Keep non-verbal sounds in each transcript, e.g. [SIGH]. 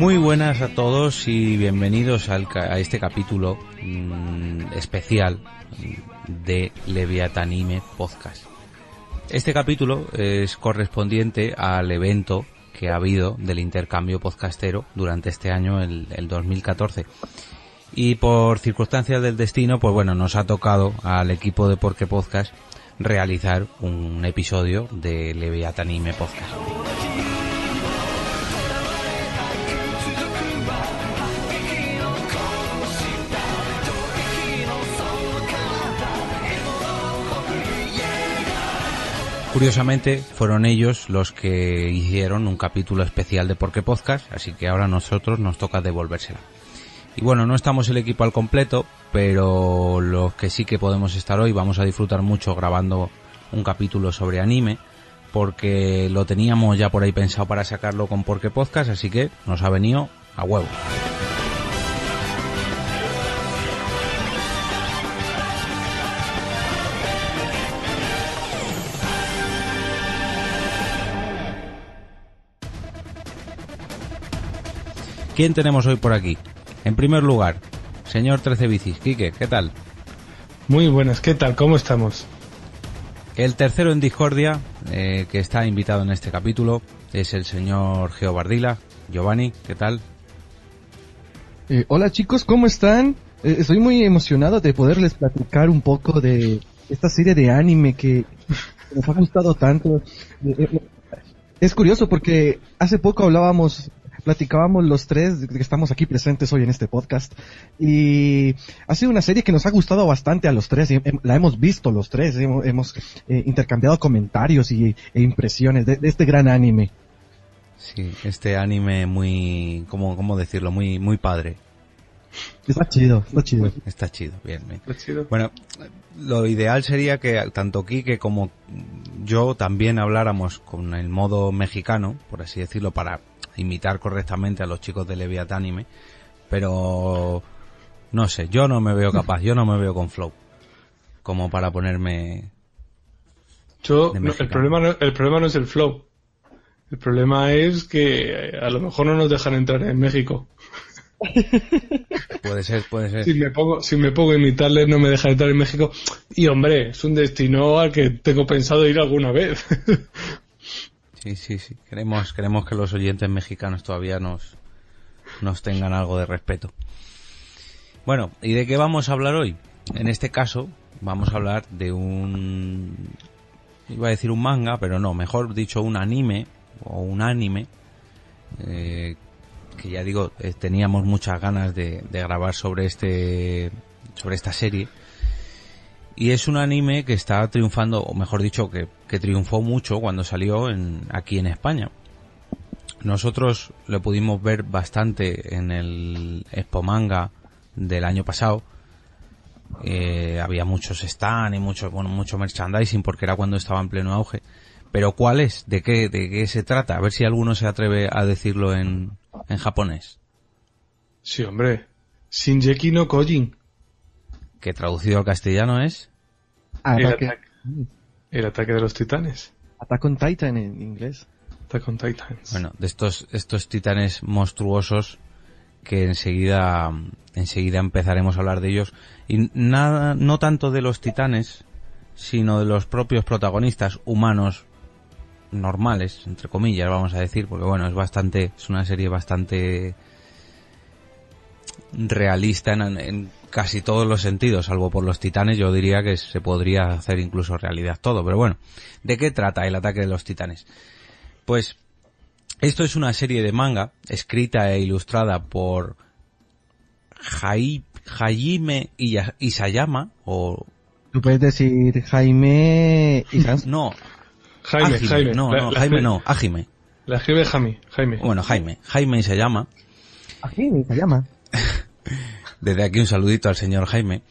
Muy buenas a todos y bienvenidos a este capítulo mm, especial de Leviatanime Podcast. Este capítulo es correspondiente al evento que ha habido del intercambio podcastero durante este año, el, el 2014. Y por circunstancias del destino, pues bueno, nos ha tocado al equipo de Porque Podcast realizar un episodio de Leviatanime Podcast. Curiosamente, fueron ellos los que hicieron un capítulo especial de Porque Podcast, así que ahora a nosotros nos toca devolvérsela. Y bueno, no estamos el equipo al completo, pero los que sí que podemos estar hoy vamos a disfrutar mucho grabando un capítulo sobre anime, porque lo teníamos ya por ahí pensado para sacarlo con Porque Podcast, así que nos ha venido a huevo. ¿Quién tenemos hoy por aquí? En primer lugar, señor 13 Bicis, Quique, ¿qué tal? Muy buenas, ¿qué tal? ¿Cómo estamos? El tercero en discordia, eh, que está invitado en este capítulo, es el señor Geo Bardila. Giovanni, ¿qué tal? Eh, hola chicos, ¿cómo están? Eh, estoy muy emocionado de poderles platicar un poco de esta serie de anime que nos ha gustado tanto. Eh, eh, es curioso porque hace poco hablábamos, platicábamos los tres que estamos aquí presentes hoy en este podcast y ha sido una serie que nos ha gustado bastante a los tres, y, em, la hemos visto los tres, hemos, hemos, eh, intercambiado comentarios y, e impresiones de, de este gran anime. Sí, este anime muy, ¿cómo, cómo decirlo? Muy, muy padre. Está chido, está chido. Está chido, bien, bien. Está chido. Bueno, lo ideal sería que tanto Quique como yo también habláramos con el modo mexicano, por así decirlo, para imitar correctamente a los chicos de Leviatánime, pero no sé, yo no me veo capaz, yo no me veo con flow, como para ponerme... Yo, no, el, problema no, el problema no es el flow. El problema es que eh, a lo mejor no nos dejan entrar en México. [LAUGHS] Puede ser, puede ser. Si me pongo, si me pongo a imitarles no me dejan entrar en México. Y hombre, es un destino al que tengo pensado ir alguna vez. [LAUGHS] Sí, sí, sí. Queremos, queremos que los oyentes mexicanos todavía nos, nos tengan algo de respeto. Bueno, ¿y de qué vamos a hablar hoy? En este caso, vamos a hablar de un... Iba a decir un manga, pero no, mejor dicho un anime, o un anime, eh, que ya digo, eh, teníamos muchas ganas de, de grabar sobre este, sobre esta serie. Y es un anime que está triunfando, o mejor dicho, que, que triunfó mucho cuando salió en, aquí en España. Nosotros lo pudimos ver bastante en el Expo Manga del año pasado. Eh, había muchos stand y mucho, bueno, mucho merchandising porque era cuando estaba en pleno auge. Pero ¿cuál es? ¿De qué, de qué se trata? A ver si alguno se atreve a decirlo en, en japonés. Sí, hombre. Shinjeki no Kojin. Que traducido al castellano es... El Ataque, ataque, el ataque de los titanes. Attack on Titan en inglés. Attack on Titans. Bueno, de estos, estos titanes monstruosos que enseguida, enseguida empezaremos a hablar de ellos. Y nada, no tanto de los titanes, sino de los propios protagonistas humanos normales, entre comillas, vamos a decir, porque bueno, es bastante, es una serie bastante realista en, en casi todos los sentidos, salvo por los titanes, yo diría que se podría hacer incluso realidad todo, pero bueno, ¿de qué trata el ataque de los titanes? Pues esto es una serie de manga escrita e ilustrada por Jai- Hajime Isayama o Tú puedes decir Jaime y [LAUGHS] Sans. no, Jaime, Ajime, Jaime. no, La- no, la- Jaime no, Ajime. La escribe Jaime. Jaime. Bueno, Jaime, Jaime Isayama. Jaime se llama. [LAUGHS] Desde aquí un saludito al señor Jaime.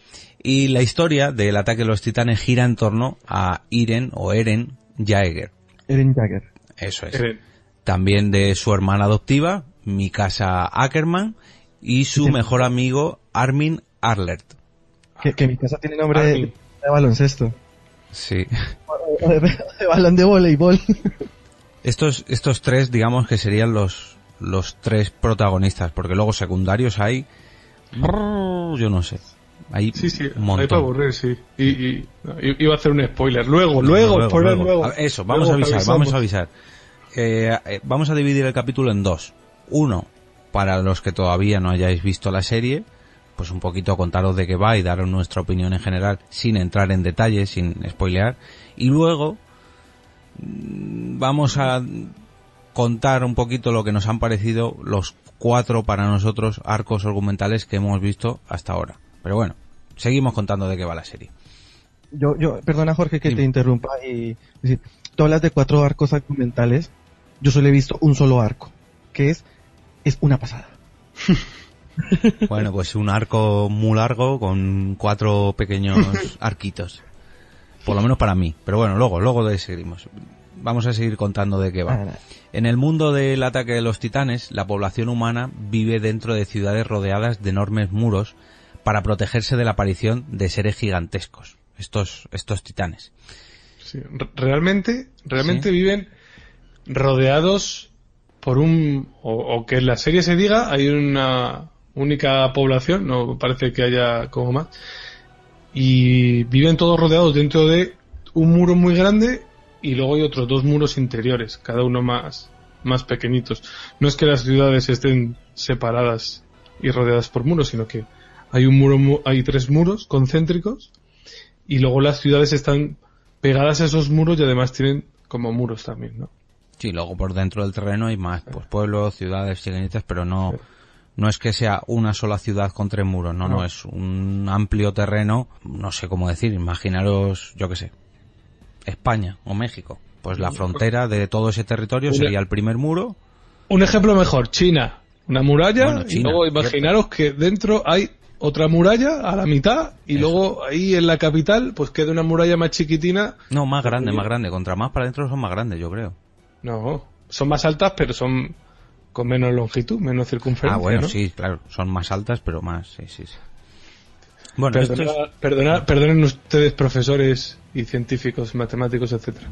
Y la historia del ataque de los titanes gira en torno a Iren o Eren Jaeger. Eren Jagger. Eso es. Eren. También de su hermana adoptiva, Mikasa Ackerman, y su Sí. mejor amigo Armin Arlert. Que, que mi casa tiene nombre de baloncesto. Sí. O [LAUGHS] de, de balón de voleibol. Estos, estos tres, digamos que serían los, los tres protagonistas, porque luego secundarios hay, yo no sé, hay Sí, sí. un Hay para aburrir, sí. Y, y- iba a hacer un spoiler. Luego, luego, spoiler luego. Eso, vamos Luego a avisar, avisamos. vamos a avisar. Eh, eh, vamos a dividir el capítulo en dos. Uno, para los que todavía no hayáis visto la serie, pues un poquito contaros de qué va y daros nuestra opinión en general, sin entrar en detalles, sin spoilear. Y luego, mm, vamos a contar un poquito lo que nos han parecido los cuatro para nosotros arcos argumentales que hemos visto hasta ahora. Pero bueno, seguimos contando de qué va la serie. Yo, yo, perdona Jorge que Dime. te interrumpa y decir, tú hablas de cuatro arcos argumentales, yo solo he visto un solo arco, que es, es una pasada. [LAUGHS] [LAUGHS] Bueno, pues un arco muy largo con cuatro pequeños [LAUGHS] arquitos. Por lo menos para mí. Pero bueno, luego, luego seguimos. Vamos a seguir contando de qué va. En el mundo del ataque de los titanes, la población humana vive dentro de ciudades rodeadas de enormes muros para protegerse de la aparición de seres gigantescos. Estos, estos titanes. Sí. Re- Realmente, realmente Sí. viven rodeados por un, o, o que en la serie se diga, hay una única población, no parece que haya como más, y viven todos rodeados dentro de un muro muy grande y luego hay otros dos muros interiores, cada uno más, más pequeñitos. No es que las ciudades estén separadas y rodeadas por muros, sino que hay un muro, mu- hay tres muros concéntricos y luego las ciudades están pegadas a esos muros y además tienen como muros también, ¿no? Sí, luego por dentro del terreno hay más, pues pueblos, ciudades, chiquenitas, pero no, no es que sea una sola ciudad con tres muros, no, no, No. es un amplio terreno, no sé cómo decir, imaginaros, yo qué sé, España o México. Pues la frontera de todo ese territorio Una- sería el primer muro, Un ejemplo mejor, China, una muralla Bueno, y luego cierto. imaginaros que dentro hay otra muralla a la mitad y Eso. luego ahí en la capital pues queda una muralla más chiquitina. no, más grande, más grande, contra más para adentro son más grandes, yo creo. No, son más altas pero son con menos longitud, menos circunferencia. Ah, bueno, ¿no? sí, claro, son más altas, pero más, sí, sí, sí. Bueno, esto es- Perdona- perdona- perdonen ustedes profesores y científicos, matemáticos, etcétera.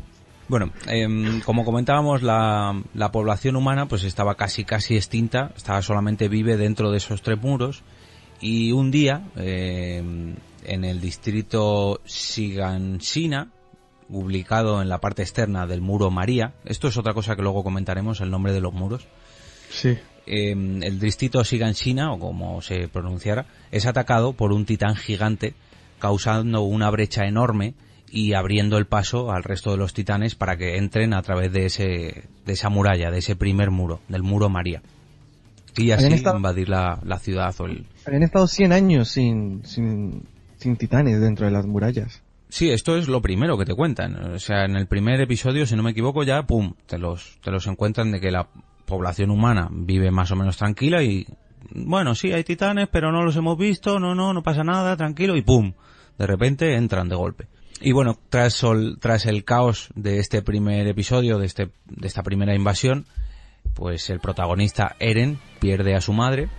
Bueno, em, como comentábamos, la, la población humana pues estaba casi casi extinta, estaba solamente vive dentro de esos tres muros y un día em, en el distrito Shiganshina, ubicado en la parte externa del muro María, esto es otra cosa que luego comentaremos, el nombre de los muros, Sí. Em, el distrito Shiganshina, o como se pronunciara, es atacado por un titán gigante, causando una brecha enorme y abriendo el paso al resto de los titanes para que entren a través de ese de esa muralla, de ese primer muro, del muro María. Y así estado- invadir la, la ciudad o el... Habían estado 100 años sin, sin, sin sin titanes dentro de las murallas. Sí, esto es lo primero que te cuentan. O sea, en el primer episodio, si no me equivoco, ya, pum, te los, te los encuentran de que la población humana vive más o menos tranquila y, bueno, sí, hay titanes, pero no los hemos visto, no, no, no pasa nada, tranquilo, y pum, de repente entran de golpe. Y bueno, tras, tras el caos de este primer episodio, de, este, de esta primera invasión, pues el protagonista Eren pierde a su madre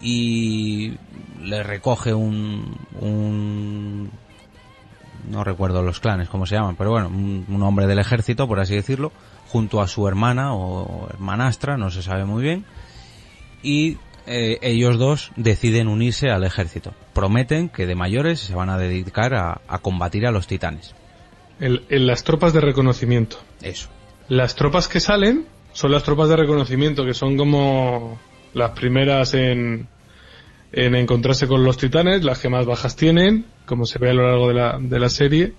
y le recoge un, un no recuerdo los clanes, cómo se llaman, pero bueno, un, hombre del ejército, por así decirlo, junto a su hermana o hermanastra, no se sabe muy bien, y eh, ellos dos deciden unirse al ejército. Prometen que de mayores se van a dedicar a, combatir a los titanes. en las tropas de reconocimiento. Eso. Las tropas que salen son las tropas de reconocimiento, que son como las primeras en, en encontrarse con los titanes, las que más bajas tienen, como se ve a lo largo de la, de la serie,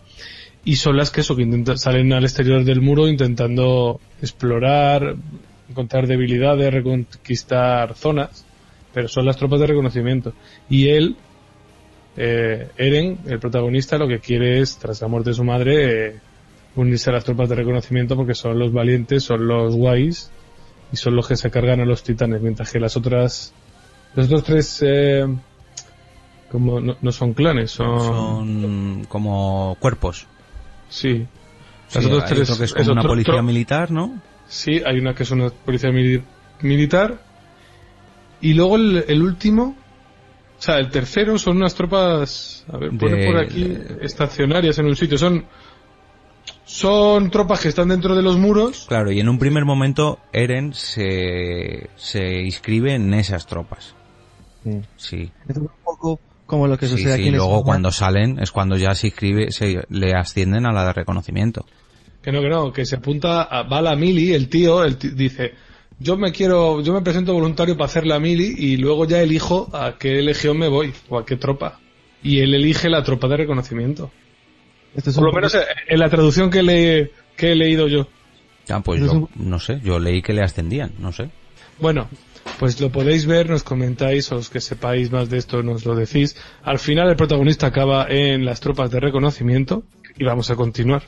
y son las que, eso, que salen al exterior del muro intentando explorar, encontrar debilidades, reconquistar zonas, pero son las tropas de reconocimiento. Y él, eh, Eren, el protagonista, lo que quiere es, tras la muerte de su madre, eh, unirse a las tropas de reconocimiento porque son los valientes, son los guays y son los que se cargan a los titanes, mientras que las otras los otros tres eh, como no, son clanes, son... son como cuerpos. Sí. Las otras tres que es como una policía militar, ¿no? Sí, hay una que es una policía militar. Y luego el, último, o sea, el tercero son unas tropas, a ver, pone por aquí, estacionarias en un sitio. Son son tropas que están dentro de los muros. Claro, y en un primer momento Eren se, se inscribe en esas tropas. Sí. Es un poco como lo que sucede aquí Y luego cuando salen es cuando ya se inscribe, se le ascienden a la de reconocimiento. Que no, que no, que se apunta a, va la mili, el tío, el dice, yo me quiero, yo me presento voluntario para hacer la mili y luego ya elijo a qué legión me voy o a qué tropa. Y él elige la tropa de reconocimiento. Por lo menos en la traducción que, le, que he leído yo. Ah, pues yo, no sé, yo leí que le ascendían, no sé. Bueno, pues lo podéis ver, nos comentáis, o los que sepáis más de esto nos lo decís. Al final el protagonista acaba en las tropas de reconocimiento y vamos a continuar.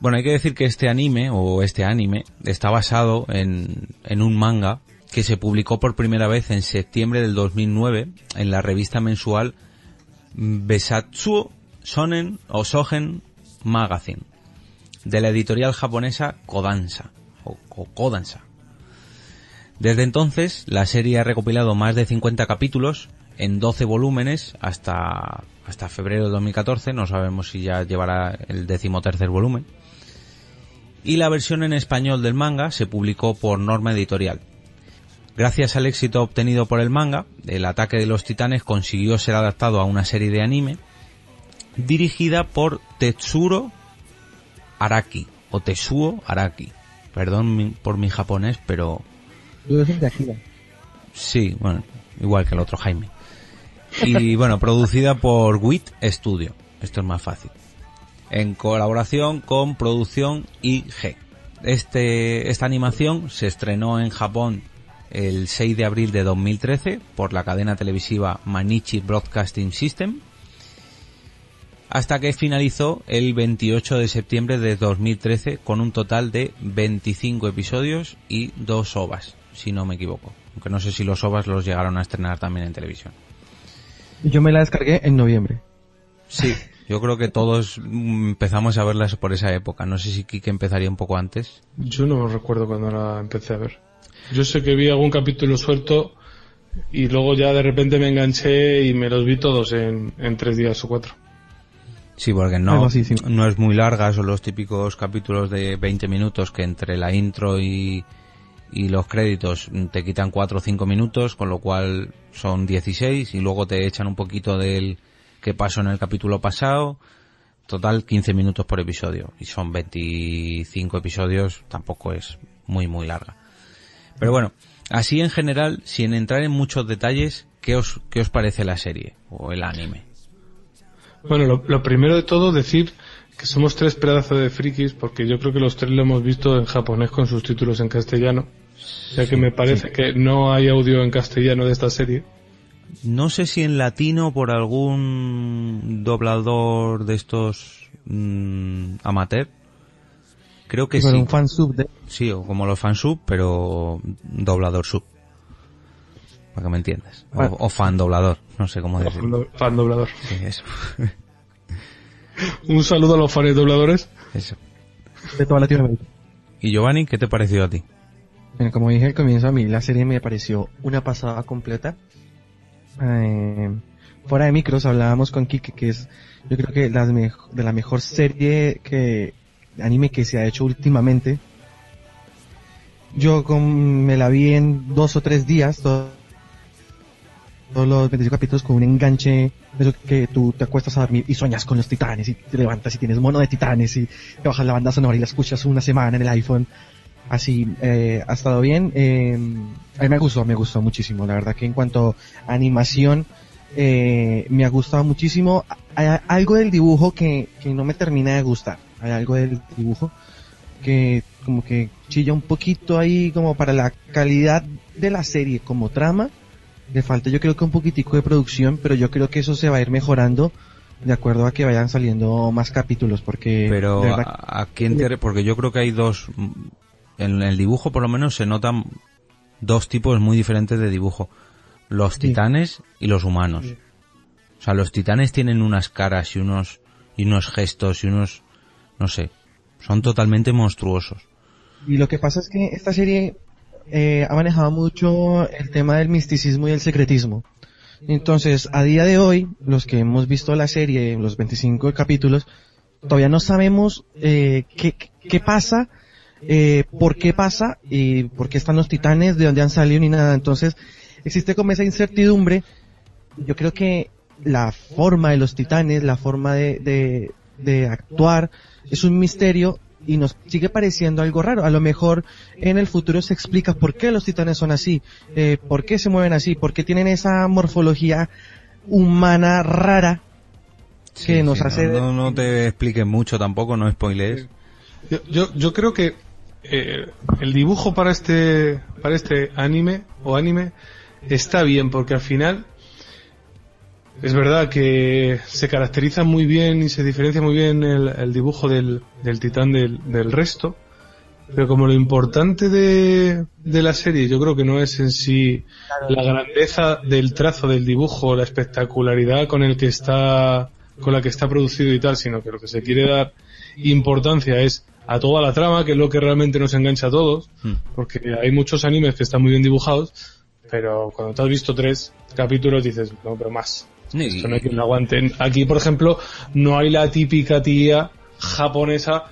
Bueno, hay que decir que este anime, o este anime, está basado en, en un manga que se publicó por primera vez en septiembre del 2009 en la revista mensual Besatsu Sonen o Magazine de la editorial japonesa Kodansha o Kodansha desde entonces, la serie ha recopilado más de 50 capítulos en 12 volúmenes hasta, hasta febrero de 2014. No sabemos si ya llevará el decimotercer volumen. Y la versión en español del manga se publicó por norma editorial. Gracias al éxito obtenido por el manga, el ataque de los titanes consiguió ser adaptado a una serie de anime dirigida por Tetsuro Araki o Tetsuo Araki. Perdón por mi japonés, pero Sí, bueno, igual que el otro Jaime. Y [LAUGHS] bueno, producida por WIT Studio. Esto es más fácil. En colaboración con Producción IG. Este, esta animación se estrenó en Japón el 6 de abril de 2013 por la cadena televisiva Manichi Broadcasting System hasta que finalizó el 28 de septiembre de 2013 con un total de 25 episodios y dos ovas si no me equivoco. Aunque no sé si los OVAs los llegaron a estrenar también en televisión. Yo me la descargué en noviembre. Sí, [LAUGHS] yo creo que todos empezamos a verlas por esa época. No sé si Kike empezaría un poco antes. Yo no recuerdo cuando la empecé a ver. Yo sé que vi algún capítulo suelto y luego ya de repente me enganché y me los vi todos en, tres días o cuatro. Sí, porque no, no es muy larga, son los típicos capítulos de 20 minutos que entre la intro y, y los créditos te quitan 4 o 5 minutos, con lo cual son 16 y luego te echan un poquito del que pasó en el capítulo pasado. Total 15 minutos por episodio y son 25 episodios, tampoco es muy muy larga. Pero bueno, así en general, sin entrar en muchos detalles, ¿qué os, qué os parece la serie o el anime? Bueno, lo, lo primero de todo decir que somos tres pedazos de frikis porque yo creo que los tres lo hemos visto en japonés con sus títulos en castellano ya que me parece que no hay audio en castellano de esta serie. no sé si en latino por algún doblador de estos mm, amateur. Creo que Pero sí. un fan sub de... Sí, o como los fansub, pero doblador sub. Para que me entiendas. O, Bueno. o fan doblador, no sé cómo decirlo. Fan, fan doblador. Sí, eso. [LAUGHS] Un saludo a los fans dobladores. eso. de toda Latinoamérica. ¿Y Giovanni, qué te pareció a ti? Bueno, como dije al comienzo, a mí la serie me pareció una pasada completa. Eh, fuera de micros hablábamos con Kike, que es, yo creo que las mej- de la mejor serie que anime que se ha hecho últimamente. Yo con- me la vi en dos o tres días, todo- todos los 25 capítulos con un enganche, eso que tú te acuestas a dormir y sueñas con los titanes y te levantas y tienes mono de titanes y te bajas la banda sonora y la escuchas una semana en el iPhone. Así, eh, ha estado bien. Eh, a mí me gustó, me gustó muchísimo. La verdad que en cuanto a animación, eh, me ha gustado muchísimo. Hay algo del dibujo que, que no me termina de gustar. Hay algo del dibujo que como que chilla un poquito ahí como para la calidad de la serie como trama. Le falta yo creo que un poquitico de producción, pero yo creo que eso se va a ir mejorando de acuerdo a que vayan saliendo más capítulos porque Pero verdad a, a quién te porque yo creo que hay dos en el dibujo por lo menos se notan dos tipos muy diferentes de dibujo, los Sí. titanes y los humanos. O sea, los titanes tienen unas caras y unos y unos gestos y unos no sé, son totalmente monstruosos. Y lo que pasa es que esta serie eh, ha manejado mucho el tema del misticismo y el secretismo. Entonces, a día de hoy, los que hemos visto la serie, los 25 capítulos, todavía no sabemos eh, qué, qué pasa, eh, por qué pasa y por qué están los titanes, de dónde han salido ni nada. Entonces, existe como esa incertidumbre. Yo creo que la forma de los titanes, la forma de, de, de actuar, es un misterio y nos sigue pareciendo algo raro. A lo mejor en el futuro se explica por qué los titanes son así, eh, por qué se mueven así, por qué tienen esa morfología humana rara que Sí, nos sí, hace... no, no, no te expliques mucho tampoco, no spoilees. Yo, yo, yo creo que eh, el dibujo para este para este anime o anime está bien porque al final es verdad que se caracteriza muy bien y se diferencia muy bien el, el dibujo del, del titán del, del resto pero como lo importante de, de la serie yo creo que no es en sí la grandeza del trazo del dibujo la espectacularidad con el que está con la que está producido y tal sino que lo que se quiere dar importancia es a toda la trama, que es lo que realmente nos engancha a todos, Hmm. porque hay muchos animes que están muy bien dibujados, pero cuando te has visto tres capítulos dices, no, pero más. Y- Esto no hay quien lo aguante. Aquí, por ejemplo, no hay la típica tía japonesa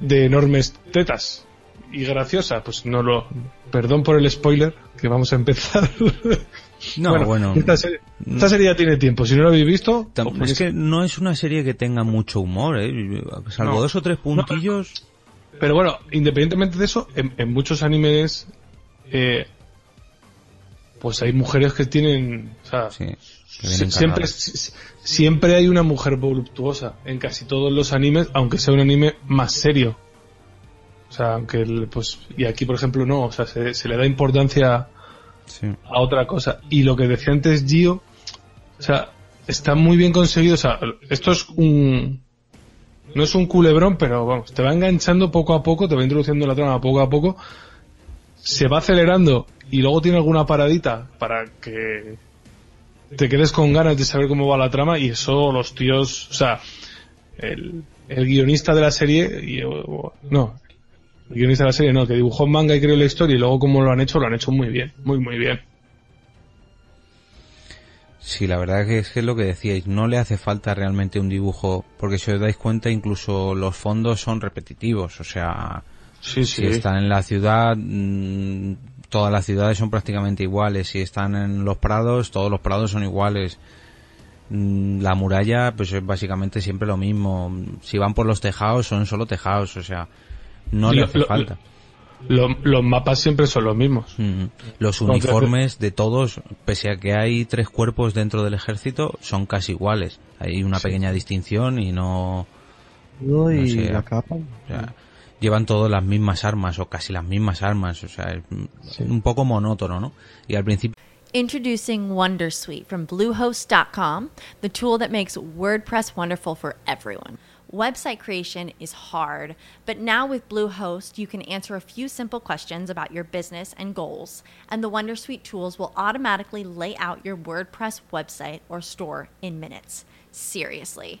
de enormes tetas y graciosa. Pues no lo... Perdón por el spoiler, que vamos a empezar. [LAUGHS] No, bueno, esta, serie, esta serie ya tiene tiempo. Si no lo habéis visto, Es que no es una serie que tenga mucho humor, ¿eh? Salvo No. dos o tres puntillos. Pero bueno, independientemente de eso, en, en muchos animes, eh, pues hay mujeres que tienen, o sea, Sí, siempre, siempre hay una mujer voluptuosa en casi todos los animes, aunque sea un anime más serio. O sea, aunque, el- pues, y aquí por ejemplo no, o sea, se, se le da importancia Sí. a otra cosa. Y lo que decía antes Gio, o sea, está muy bien conseguido, o sea, esto es un, no es un culebrón, pero vamos, te va enganchando poco a poco, te va introduciendo la trama poco a poco, se va acelerando y luego tiene alguna paradita para que te quedes con ganas de saber cómo va la trama y eso los tíos, o sea, el, el guionista de la serie, y, no, el guionista de la serie no, que dibujó manga y creó la historia y luego cómo lo han hecho, lo han hecho muy bien, muy muy bien. Sí, la verdad que es que es lo que decíais, no le hace falta realmente un dibujo, porque si os dais cuenta incluso los fondos son repetitivos, o sea, Sí, si están en la ciudad, mm, todas las ciudades son prácticamente iguales, si están en los prados, todos los prados son iguales. Mm, La muralla, pues es básicamente siempre lo mismo. Si van por los tejados, son solo tejados, o sea, no le hace lo- falta. Lo- los mapas siempre son los mismos. Mm. Los Entonces- uniformes de todos, pese a que hay tres cuerpos dentro del ejército, son casi iguales. Hay una pequeña distinción y no, y no sé, la capa. o sea, llevan todas las mismas armas o casi las mismas armas, o sea, es Sí. un poco monótono, ¿no? Y al principio Introducing Wondersuite from Bluehost.com, the tool that makes WordPress wonderful for everyone. Website creation is hard, but now with Bluehost, you can answer a few simple questions about your business and goals, and the Wondersuite tools will automatically lay out your WordPress website or store in minutes. Seriously.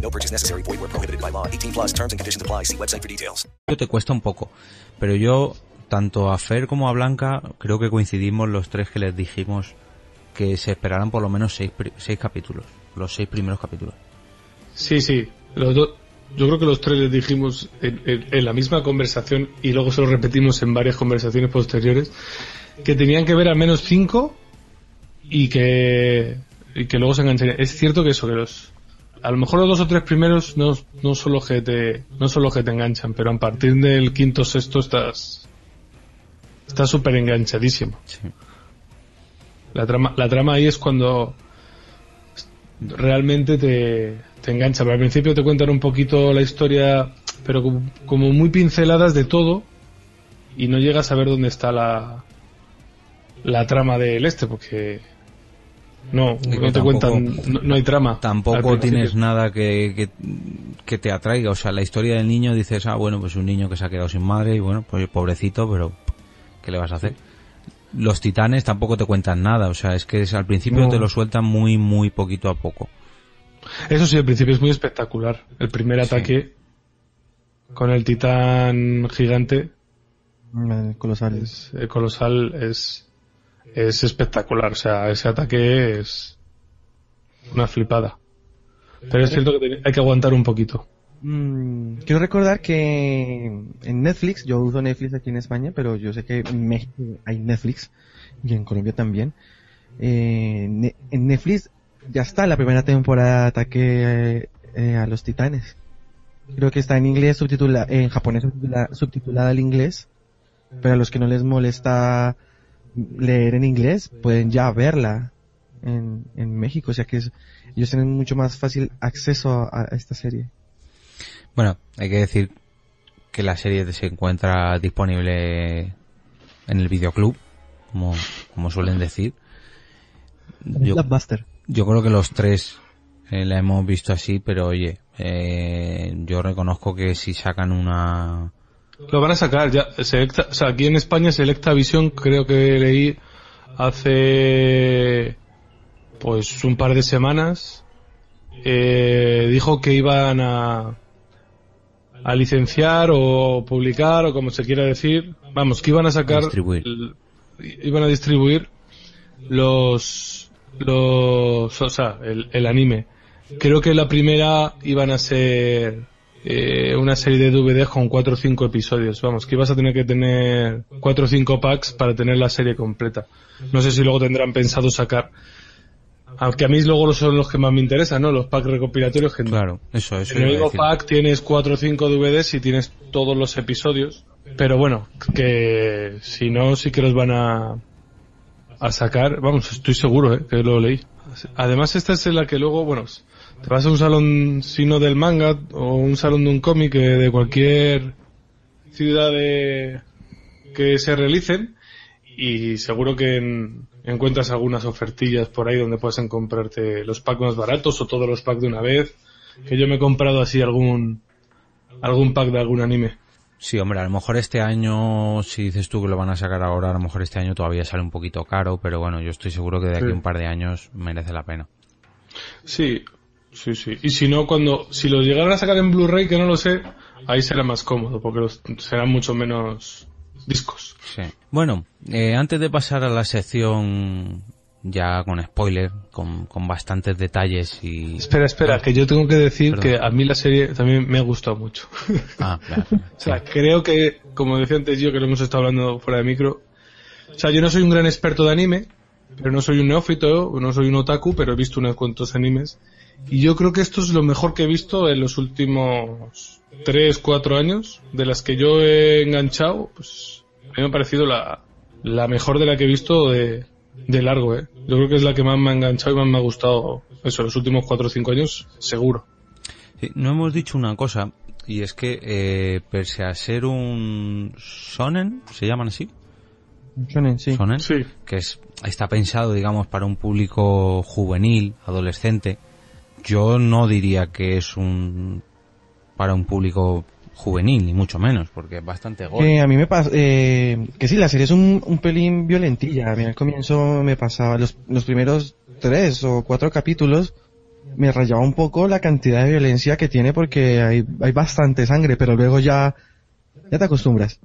No purchase necessary. Void where prohibited by law. 18 plus terms and conditions apply. See website for details. te cuesta un poco. Pero yo, tanto a Fer como a Blanca, creo que coincidimos los tres que les dijimos que se esperaran por lo menos seis, seis capítulos. Los seis primeros capítulos. Sí, sí. Los do- yo creo que los tres les dijimos en, en- en la misma conversación y luego se lo repetimos en varias conversaciones posteriores que tenían que ver al menos cinco y que, y que luego se engancharían. Es cierto que eso, que los, a lo mejor los dos o tres primeros no, no son los que te, no son los que te enganchan, pero a partir del quinto o sexto estás, estás súper enganchadísimo. Sí. La trama, la trama ahí es cuando realmente te, te engancha. Pero al principio te cuentan un poquito la historia, pero como, como muy pinceladas de todo, y no llegas a ver dónde está la, la trama del este, porque no, no te tampoco- cuentan, no, no hay trama. Tampoco tienes nada que, que, que te atraiga. O sea, la historia del niño dices, ah, bueno, pues un niño que se ha quedado sin madre y bueno, pues pobrecito, pero ¿qué le vas a hacer? Los titanes tampoco te cuentan nada. O sea, es que es- al principio No. te lo sueltan muy, muy poquito a poco. Eso sí, al principio es muy espectacular. El primer Sí. ataque con el titán gigante Mm, Colosal. es, eh, colosal es es espectacular o sea ese ataque es una flipada pero es cierto que hay que aguantar un poquito Mm, quiero recordar que en Netflix, yo uso Netflix aquí en España, pero yo sé que en México hay Netflix y en Colombia también. Eh, en Netflix ya está la primera temporada de Ataque eh, a los Titanes. Creo que está en inglés subtitula en japonés subtitula- subtitulada al inglés, pero a los que no les molesta leer en inglés pueden ya verla en, en México, o sea que es- ellos tienen mucho más fácil acceso a- a esta serie. Bueno, hay que decir que la serie se encuentra disponible en el videoclub, como, como suelen decir. Yo creo que los tres eh, la hemos visto así, pero oye, eh, yo reconozco que si sacan una... lo van a sacar ya Selecta, o sea aquí en España Selecta Visión creo que leí hace pues un par de semanas eh, dijo que iban a a licenciar o publicar o como se quiera decir vamos que iban a sacar Distribuir. iban a distribuir los los o sea el, el anime creo que la primera iban a ser eh, una serie de DVDs con cuatro o cinco episodios vamos que ibas a tener que tener cuatro o cinco packs para tener la serie completa no sé si luego tendrán pensado sacar aunque a mí luego son los que más me interesan no los packs recopilatorios que Claro, eso, eso. en el mismo pack tienes 4 o 5 DVDs y tienes todos los episodios. Pero bueno, que si no, sí que los van a, a sacar. Vamos, estoy seguro, ¿eh? que lo leí. Además, esta es en la que luego, bueno, te vas a un salón sino del manga o un salón de un cómic eh, de cualquier ciudad de- que se realicen y seguro que en, encuentras algunas ofertillas por ahí donde puedes comprarte los packs más baratos o todos los packs de una vez. Que yo me he comprado así algún, algún pack de algún anime. Sí, hombre, a lo mejor este año, si dices tú que lo van a sacar ahora, a lo mejor este año todavía sale un poquito caro, pero bueno, yo estoy seguro que de aquí a Sí. un par de años merece la pena. Sí, sí, sí. Y si no, cuando, si los llegaran a sacar en Blu-ray, que no lo sé, ahí será más cómodo, porque los, serán mucho menos discos. Sí. Bueno, eh, antes de pasar a la sección ya con spoiler, con, con bastantes detalles y... Espera, espera, que yo tengo que decir Perdón. que a mí la serie también me ha gustado mucho. Ah, claro. [LAUGHS] O sea, creo que, como decía antes yo, que lo hemos estado hablando fuera de micro, o sea, yo no soy un gran experto de anime, pero no soy un neófito, no soy un otaku, pero he visto unos cuantos animes. Y yo creo que esto es lo mejor que he visto en los últimos 3, 4 años. De las que yo he enganchado, pues a mí me ha parecido la, la mejor de la que he visto de, de largo, ¿eh? Yo creo que es la que más me ha enganchado y más me ha gustado, eso, los últimos 4 o 5 años, seguro. Sí, no hemos dicho una cosa, y es que, eh, pese a ser un shonen, ¿se llaman así? Shonen, sí. Shonen, Sí. que es, está pensado, digamos, para un público juvenil, adolescente. Yo no diría que es un, para un público juvenil, ni mucho menos, porque es bastante gore. Que a mí me pasa, eh, que sí, la serie es un, un pelín violentilla. A mí al comienzo me pasaba, los, los primeros tres o cuatro capítulos, me rayaba un poco la cantidad de violencia que tiene porque hay, hay bastante sangre, pero luego ya, ya te acostumbras.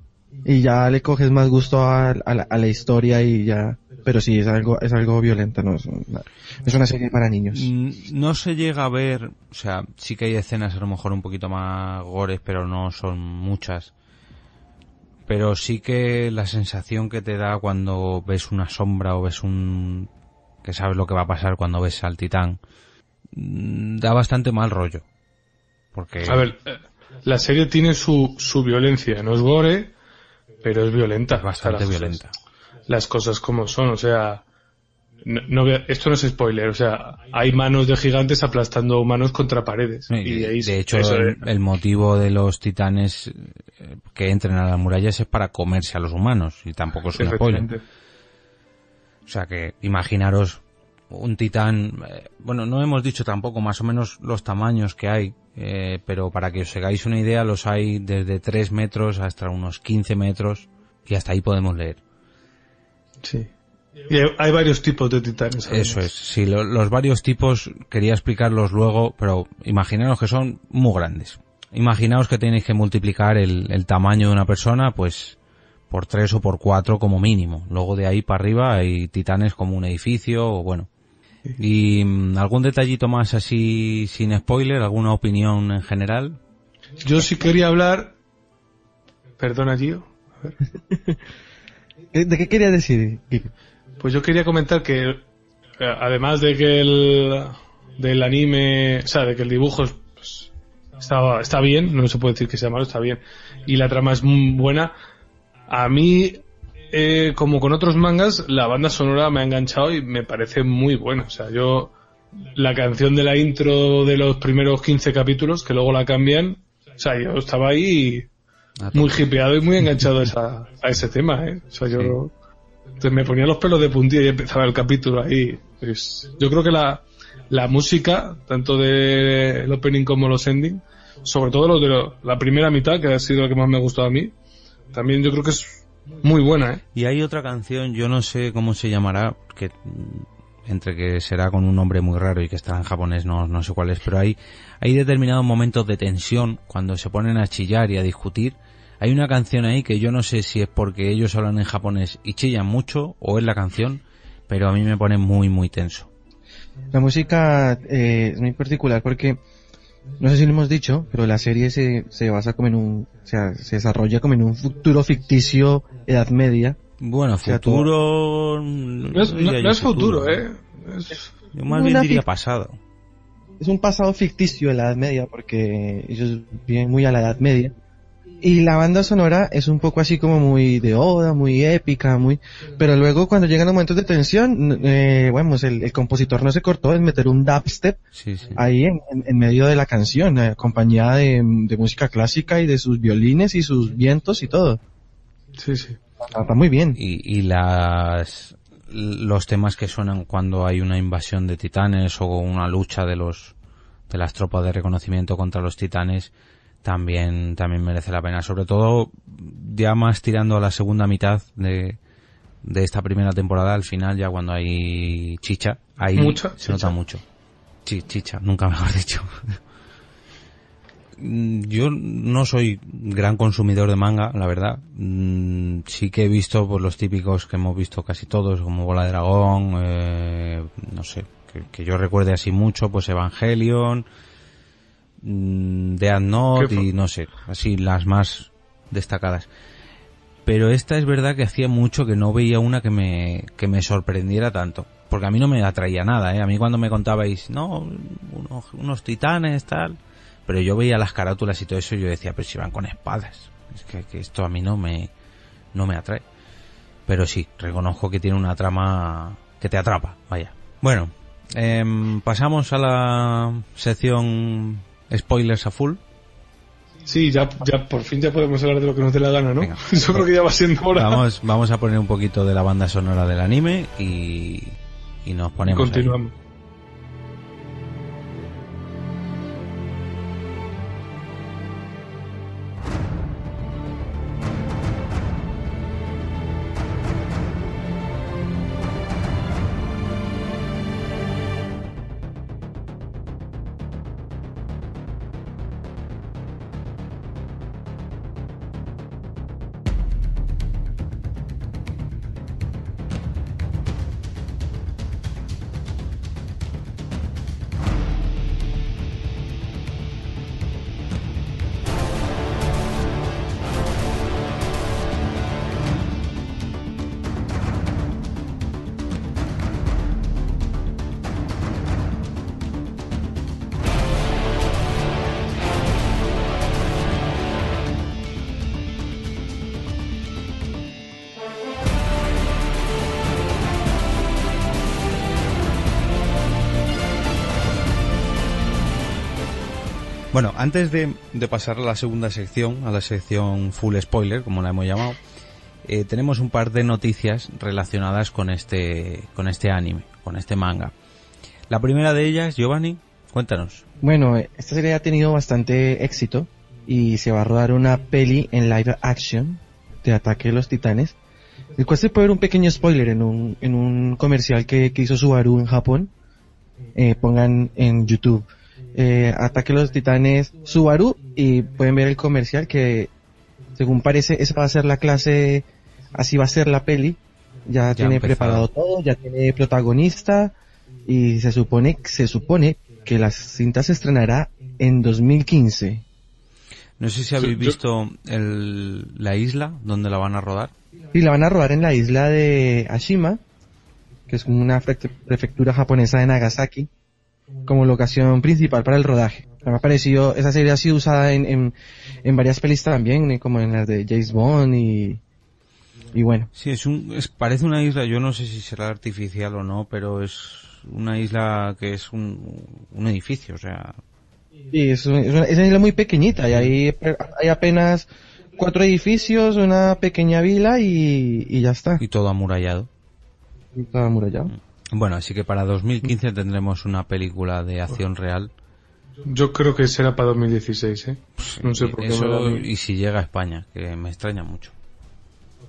Y ya le coges más gusto a la historia y ya, pero sí, es algo, es algo violento, no es una, es una serie para niños. Mm, No se llega a ver, o sea, sí que hay escenas a lo mejor un poquito más gores, pero no son muchas. Pero sí que la sensación que te da cuando ves una sombra o ves un... que sabes lo que va a pasar cuando ves al titán, mm, da bastante mal rollo. Porque... A ver, eh, la serie tiene su, su violencia, no es gore, pero es violenta. Es bastante O sea, las violenta. Las cosas como son, o sea, no, no esto no es spoiler, o sea, hay manos de gigantes aplastando humanos contra paredes. Sí, y ahí, de hecho, el, motivo de los titanes eh, que entren a las murallas es para comerse a los humanos, y tampoco es un spoiler. O sea que imaginaros un titán, eh, bueno, no hemos dicho tampoco más o menos los tamaños que hay, eh, pero para que os hagáis una idea, los hay desde 3 metros hasta unos 15 metros y hasta ahí podemos leer. Sí. Y hay, varios tipos de titanes. Eso es, sí, lo- los varios tipos quería explicarlos luego, pero imaginaros que son muy grandes. Imaginaos que tenéis que multiplicar el, el tamaño de una persona, pues, por tres o por cuatro como mínimo. Luego de ahí para arriba hay titanes como un edificio, o bueno. Y mm, algún detallito más así sin spoiler, alguna opinión en general. Yo sí quería hablar. Perdona, Gio. ¿De [LAUGHS] de qué quería decir? Pues yo quería comentar que, eh, además de que el del anime, o sea, de que el dibujo es, pues, está, está bien, no se puede decir que sea malo, está bien, y la trama es muy buena, a mí, eh, como con otros mangas, la banda sonora me ha enganchado y me parece muy buena. O sea, yo, la canción de la intro de los primeros 15 capítulos, que luego la cambian, o sea, yo estaba ahí muy hipeado y muy enganchado a, esa- a ese tema, ¿eh? O sea, yo te- me ponía los pelos de puntilla y empezaba el capítulo ahí. Pues, yo creo que la, la música, tanto del opening como los ending, sobre todo los de lo- la primera mitad, que ha sido la que más me ha gustado a mí, también yo creo que es muy buena, ¿eh? Y hay otra canción, yo no sé cómo se llamará, que entre que será con un nombre muy raro y que está en japonés, no, no sé cuál es, pero hay, hay determinados momentos de tensión cuando se ponen a chillar y a discutir. Hay una canción ahí que yo no sé si es porque ellos hablan en japonés y chillan mucho o es la canción, pero a mí me pone muy, muy tenso. La música eh, es muy particular porque, no sé si lo hemos dicho, pero la serie se, se basa como en un, o sea, se desarrolla como en un futuro ficticio, Edad Media. Bueno, O sea, futuro... No es, no- diría no yo es futuro, ¿eh? Es- Yo más Una bien diría pasado. Es un pasado ficticio de la Edad Media porque ellos viven muy a la Edad Media. Y la banda sonora es un poco así como muy de oda, muy épica, muy... Pero luego cuando llegan los momentos de tensión, eh, bueno, el, el compositor no se cortó en meter un dubstep Sí, sí. ahí en, en- en medio de la canción, eh, acompañada de, de música clásica y de sus violines y sus vientos y todo. sí, sí. Está, está muy bien. y, y las los temas que suenan cuando hay una invasión de titanes o una lucha de los de las tropas de reconocimiento contra los titanes también también merece la pena sobre todo ya más tirando a la segunda mitad de, de esta primera temporada al final ya cuando hay chicha ahí Mucha se nota chicha. mucho Chi- chicha nunca mejor [LAUGHS] dicho Mm, yo no soy gran consumidor de manga, la verdad. Mm, Sí que he visto pues, los típicos que hemos visto casi todos, como Bola de Dragón, eh, no sé, que, que yo recuerde así mucho, pues Evangelion, mm, ¿Qué fue? y no sé, así las más destacadas. Pero esta es verdad que hacía mucho que no veía una que me, que me sorprendiera tanto. Porque a mí no me atraía nada, ¿eh? A mí cuando me contabais, no, unos, unos titanes, tal. Pero yo veía las carátulas y todo eso y yo decía, pero si van con espadas. Es que, que esto a mí no me, no me atrae. Pero sí, reconozco que tiene una trama que te atrapa, vaya. Bueno, em, pasamos a la sección spoilers a full. Sí, ya, ya por fin ya podemos hablar de lo que nos dé la gana, ¿no? Venga. [LAUGHS] Yo creo que ya va siendo hora. Vamos, vamos a poner un poquito de la banda sonora del anime y, y nos ponemos. Continuamos. Antes de, pasar a la segunda sección, a la sección full spoiler, como la hemos llamado, eh, tenemos un par de noticias relacionadas con este, con este anime, con este manga. La primera de ellas, Giovanni, cuéntanos. Bueno, esta serie ha tenido bastante éxito y se va a rodar una peli en live action de Ataque de los Titanes. El cual se puede ver un pequeño spoiler en un, en un comercial que, que hizo Subaru en Japón. Eh, pongan en YouTube eh, Ataque los Titanes Subaru y pueden ver el comercial que según parece esa va a ser la clase, así va a ser la peli. Ya, Ya tiene empezado. preparado todo, ya tiene protagonista y se supone, se supone que la cinta se estrenará en 2015. No sé si Sí, habéis visto el, la isla donde la van a rodar. Y la van a rodar en la isla de Ashima, que es una pre- prefectura japonesa de Nagasaki, como locación principal para el rodaje. Me ha parecido, esa serie ha sido usada en, en, en varias pelis también, eh, como en las de James Bond y, y bueno. Sí, es un, es, parece una isla, yo no sé si será artificial o no, pero es una isla que es un, un edificio, o sea, Y es, un- es una, es una isla muy pequeñita y hay, hay apenas cuatro edificios, una pequeña vila y, y ya está. y todo amurallado. Y todo amurallado. Bueno, así que para 2015 tendremos una película de acción real. Yo creo que será para 2016, ¿eh? No sé por qué. Eso, y si llega a España, que me extraña mucho.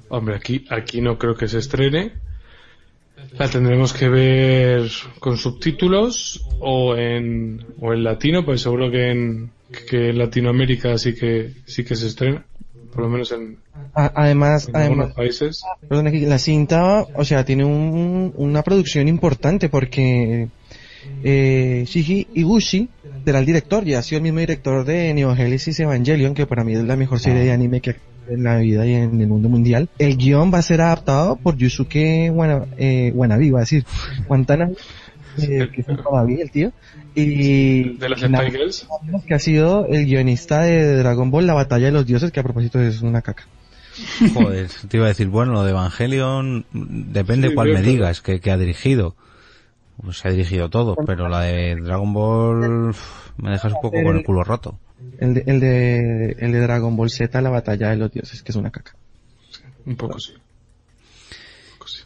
Hombre, aquí, aquí no creo que se estrene. La tendremos que ver con subtítulos o en, o en latino, pues seguro que en, que en Latinoamérica sí que, sí que se estrena. Por lo menos en, A- además, en además, países. Perdón, la cinta, o sea, tiene un- una producción importante porque eh, Shigi Iguchi será el director, ya ha sido el mismo director de Neo Genesis Evangelion, que para mí es la mejor serie de anime que en la vida y en el mundo mundial. El guion va a ser adaptado por Yusuke Wana, eh, Wanabe, iba a decir, [LAUGHS] Watanabe, eh, que es un [LAUGHS] el tío, y De las Spy Girls. que ha sido el guionista de Dragon Ball, La Batalla de los Dioses, que a propósito es una caca. [LAUGHS] Joder, te iba a decir, bueno, lo de Evangelion, depende Sí, cuál me digas que, que ha dirigido. Pues se ha dirigido todo, pero la de Dragon Ball me dejas un poco con el culo roto. El de, el de, el de Dragon Ball Z, la batalla de los dioses, que es una caca. Un poco sí.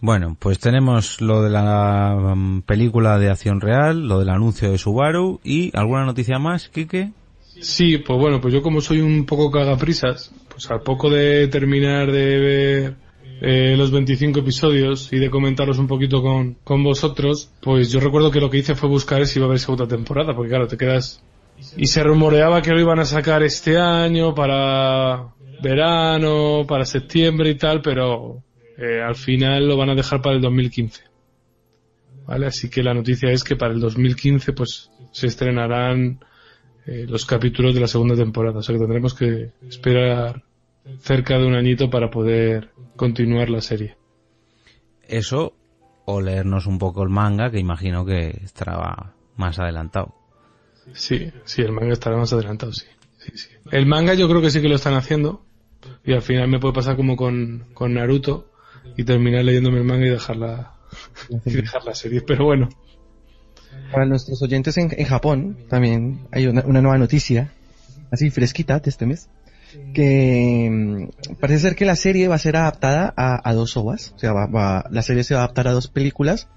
Bueno, pues tenemos lo de la mm, película de acción real, lo del anuncio de Subaru y alguna noticia más, Quique. Sí, pues bueno, pues yo como soy un poco cagaprisas, pues al poco de terminar de ver eh, los 25 episodios y de comentaros un poquito con, con vosotros, pues yo recuerdo que lo que hice fue buscar si iba a haber segunda temporada, porque claro, te quedas... Y se rumoreaba que lo iban a sacar este año para verano, para septiembre y tal, pero eh, al final lo van a dejar para el 2015. ¿Vale? Así que la noticia es que para el 2015 pues se estrenarán eh, los capítulos de la segunda temporada. O sea que tendremos que esperar cerca de un añito para poder continuar la serie. Eso, o leernos un poco el manga, que imagino que estará más adelantado. Sí, sí, el manga estará más adelantado, sí. sí, sí. El manga yo creo que sí que lo están haciendo. Y al final me puede pasar como con, con Naruto y terminar leyéndome el manga y dejar la, [LAUGHS] y dejar la serie. Pero bueno. Para nuestros oyentes en, en Japón, también hay una, una nueva noticia, así fresquita de este mes, que mm, parece ser que la serie va a ser adaptada a, a dos ovas, o sea, va, va- la serie se va a adaptar a dos películas,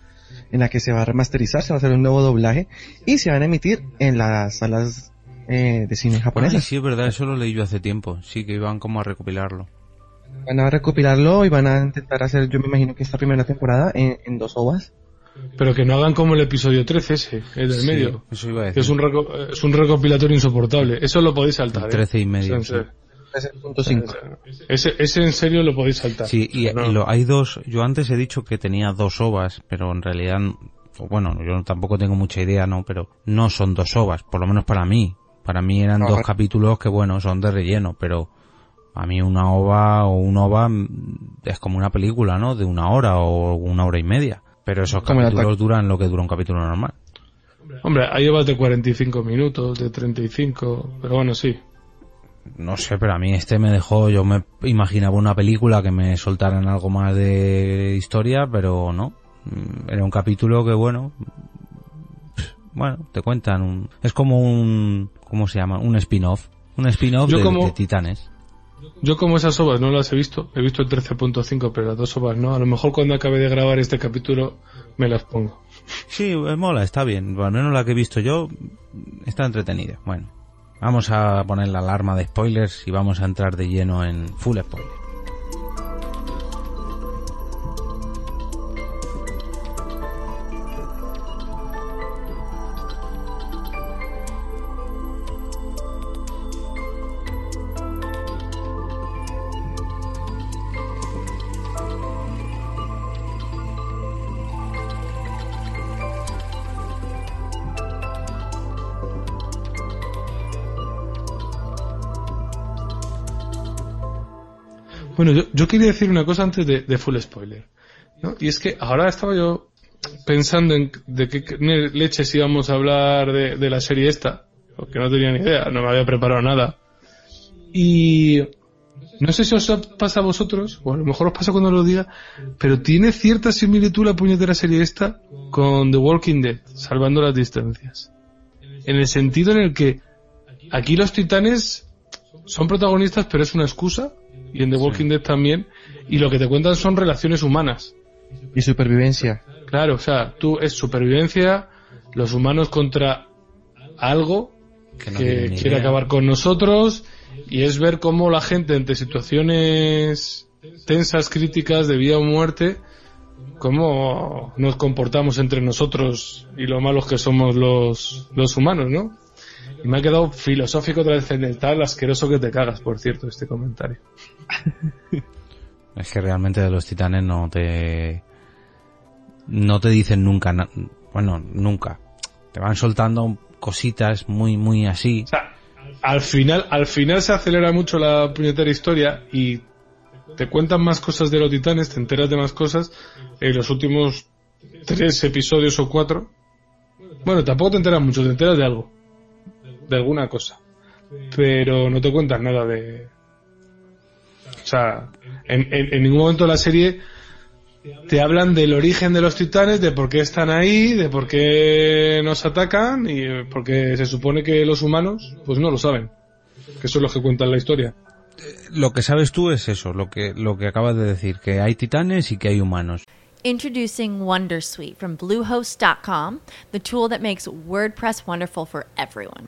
en la que se va a remasterizar, se va a hacer un nuevo doblaje, y se van a emitir en las salas eh, de cine Ah, japonesas. sí, es verdad, eso lo leí yo hace tiempo. Sí, que iban como a recopilarlo. Van a recopilarlo y van a intentar hacer, yo me imagino que esta primera temporada en, en dos ovas. Pero que no hagan como el episodio 13 ese, el del Sí, medio. eso iba a Que decir. es un, reco- es un recopilatorio insoportable. Eso lo podéis saltar. El ¿eh? 13 y medio, O sea, sí. 13.5. Ese, ese en serio lo podéis saltar. Sí, y, No. y lo, hay dos, yo antes he dicho que tenía dos ovas, pero en realidad, o bueno, yo tampoco tengo mucha idea, ¿no? Pero no son dos ovas, por lo menos para mí. Para mí eran Ajá. dos capítulos que, bueno, son de relleno, pero a mí una ova o un ova es como una película, ¿no? De una hora o una hora y media. Pero esos capítulos duran lo que dura un capítulo normal. Hombre, hay ovas de 45 minutos, de 35, pero bueno, sí. No sé, pero a mí este me dejó, yo me imaginaba una película que me soltaran algo más de historia, pero no. Mm, Era un capítulo que, bueno, bueno, te cuentan un, es como un, ¿cómo se llama? Un spin-off. Un spin-off Yo de, como- de Titanes. Yo como esas ovas no las he visto, he visto el 13.5, pero las dos ovas no. A lo mejor cuando acabe de grabar este capítulo me las pongo. Sí, eh, mola, está bien. Al menos la que he visto yo está entretenida. Bueno, vamos a poner la alarma de spoilers y vamos a entrar de lleno en full spoiler. Bueno, yo, yo quería decir una cosa antes de, full spoiler. ¿no? Y es que ahora estaba yo pensando en de qué leches íbamos a hablar de, de la serie esta, porque no tenía ni idea, no me había preparado nada. Y no sé si os pasa a vosotros, o a lo mejor os pasa cuando lo diga, pero tiene cierta similitud la puñetera serie esta con The Walking Dead, salvando las distancias. En el sentido en el que aquí los titanes son protagonistas, pero es una excusa, y en The Walking Dead también, y lo que te cuentan son relaciones humanas. Y supervivencia. Claro, o sea, tú es supervivencia, los humanos contra algo Que que, no quiere acabar con nosotros, y es ver cómo la gente ante situaciones tensas, críticas de vida o muerte, cómo nos comportamos entre nosotros y lo malos que somos los, los humanos, ¿no? Y me ha quedado filosófico trascendental, asqueroso que te cagas, por cierto, este comentario. Es que realmente de los titanes no te... No te dicen nunca, bueno, nunca. Te van soltando cositas muy, muy así. O sea, al final, al final se acelera mucho la puñetera historia y te cuentan más cosas de los titanes, te enteras de más cosas en los últimos tres episodios o cuatro. Bueno, tampoco te enteras mucho, te enteras de algo. De alguna cosa. Pero no te cuentan nada de... O sea, en, en- en ningún momento de la serie te hablan del origen de los titanes, de por qué están ahí, de por qué nos atacan y eh, porque se supone que los humanos pues no lo saben. Que eso es lo que cuentan la historia. lo que sabes tú es eso, lo que, lo que acabas de decir, que hay titanes y que hay humanos. Introducing Wondersuite from Bluehost.com, the tool that makes WordPress wonderful for everyone.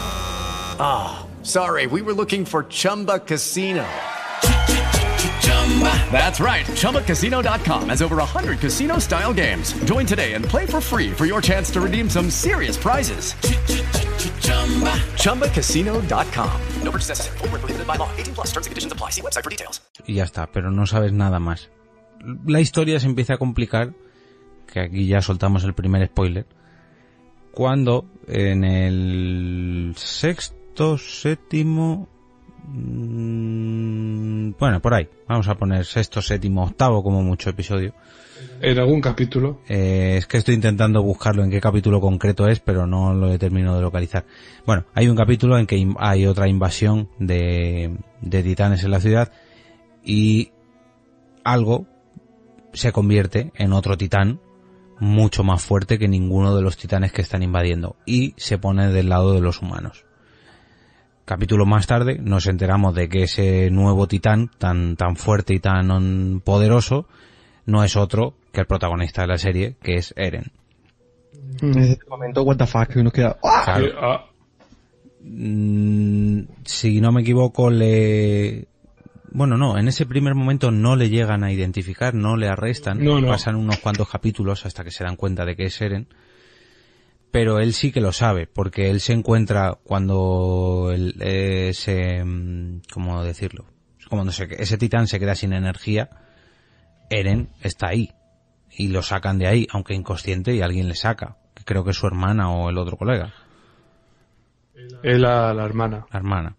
Ah, oh, sorry, we were looking for Chumba Casino. That's right. ChumbaCasino.com has over 100 casino style games. Join today and play for free for your chance to redeem some serious prizes. ChumbaCasino.com. No purchase necessary. Full prohibited by law. 18 plus terms and conditions apply. See website for details. Y ya está, pero no sabes nada más. La historia se empieza a complicar, que aquí ya soltamos el primer spoiler, cuando en el sexto, séptimo, mmm, bueno, por ahí, vamos a poner sexto, séptimo, octavo como mucho episodio. En algún capítulo. Eh, es que estoy intentando buscarlo en qué capítulo concreto es, pero no lo he terminado de localizar. Bueno, hay un capítulo en que hay otra invasión de, de titanes en la ciudad y algo se convierte en otro titán mucho más fuerte que ninguno de los titanes que están invadiendo y se pone del lado de los humanos. Capítulo más tarde nos enteramos de que ese nuevo titán tan tan fuerte y tan poderoso no es otro que el protagonista de la serie, que es Eren. En ese momento, what the fuck, uno queda... ¡ah! Claro. Mm, si no me equivoco, le... Bueno, no, en ese primer momento no le llegan a identificar, no le arrestan. No, no. Pasan unos cuantos capítulos hasta que se dan cuenta de que es Eren. Pero él sí que lo sabe, porque él se encuentra cuando él, eh, se... mm, ¿Cómo decirlo? Cuando se- ese titán se queda sin energía, Eren está ahí. Y lo sacan de ahí, aunque inconsciente, y alguien le saca. Que creo que es su hermana o el otro colega. Es la, la hermana. La hermana.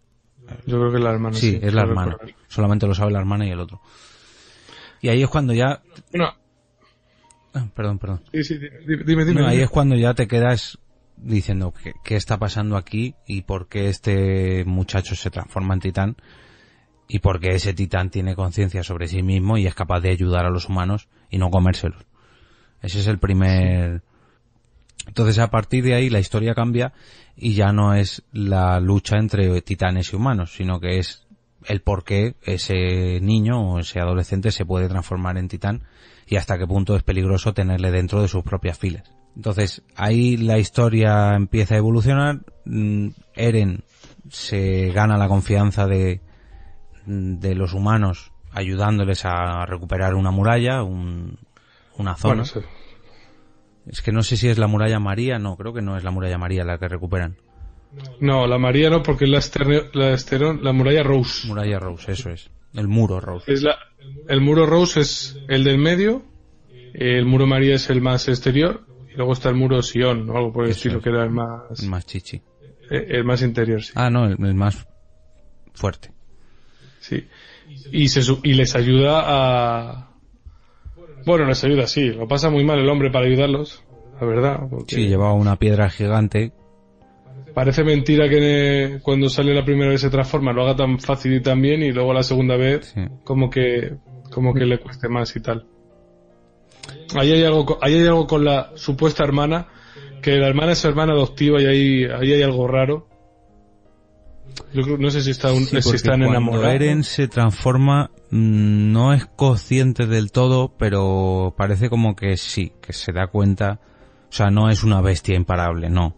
Yo creo que es la hermana. Sí, es la hermana. recordar. Solamente lo sabe la hermana y el otro. Y ahí es cuando ya... Bueno, Ah, perdón, perdón. sí, sí, dime, dime. dime, No, ahí es cuando ya te quedas diciendo ¿qué, qué está pasando aquí y por qué este muchacho se transforma en titán y por qué ese titán tiene conciencia sobre sí mismo y es capaz de ayudar a los humanos y no comérselos. Ese es el primer... Entonces a partir de ahí la historia cambia y ya no es la lucha entre titanes y humanos, sino que es el por qué ese niño o ese adolescente se puede transformar en titán y hasta qué punto es peligroso tenerle dentro de sus propias filas. Entonces, ahí la historia empieza a evolucionar. mm, Eren se gana la confianza de, de los humanos ayudándoles a recuperar una muralla, un- una zona. Bueno, sí. Es que no sé si es la muralla María, no, creo que no es la muralla María la que recuperan. No, la María no, porque es la, esterne- la, la muralla Rose. Muralla Rose, eso es. El muro Rose. Es la, el muro Rose es el del medio, el muro María es el más exterior, y luego está el muro Sion, o algo por el Eso estilo, es. que era el más, El más chichi. eh, el más interior, sí. Ah, no, el, el más fuerte. sí. Y, se, y les ayuda a... Bueno, les ayuda, sí. Lo pasa muy mal el hombre para ayudarlos, la verdad. Porque Sí, llevaba una piedra gigante. Parece mentira que cuando sale la primera vez se transforma lo haga tan fácil y tan bien y luego la segunda vez Sí. como que como que le cueste más y tal. Ahí hay algo ahí hay algo con la supuesta hermana que la hermana es su hermana adoptiva y ahí ahí hay algo raro. Yo creo, no sé si, está un, Sí, si están cuando enamorados. Eren se transforma, mm, no es consciente del todo, pero parece como que sí, que se da cuenta. O sea, no es una bestia imparable, no.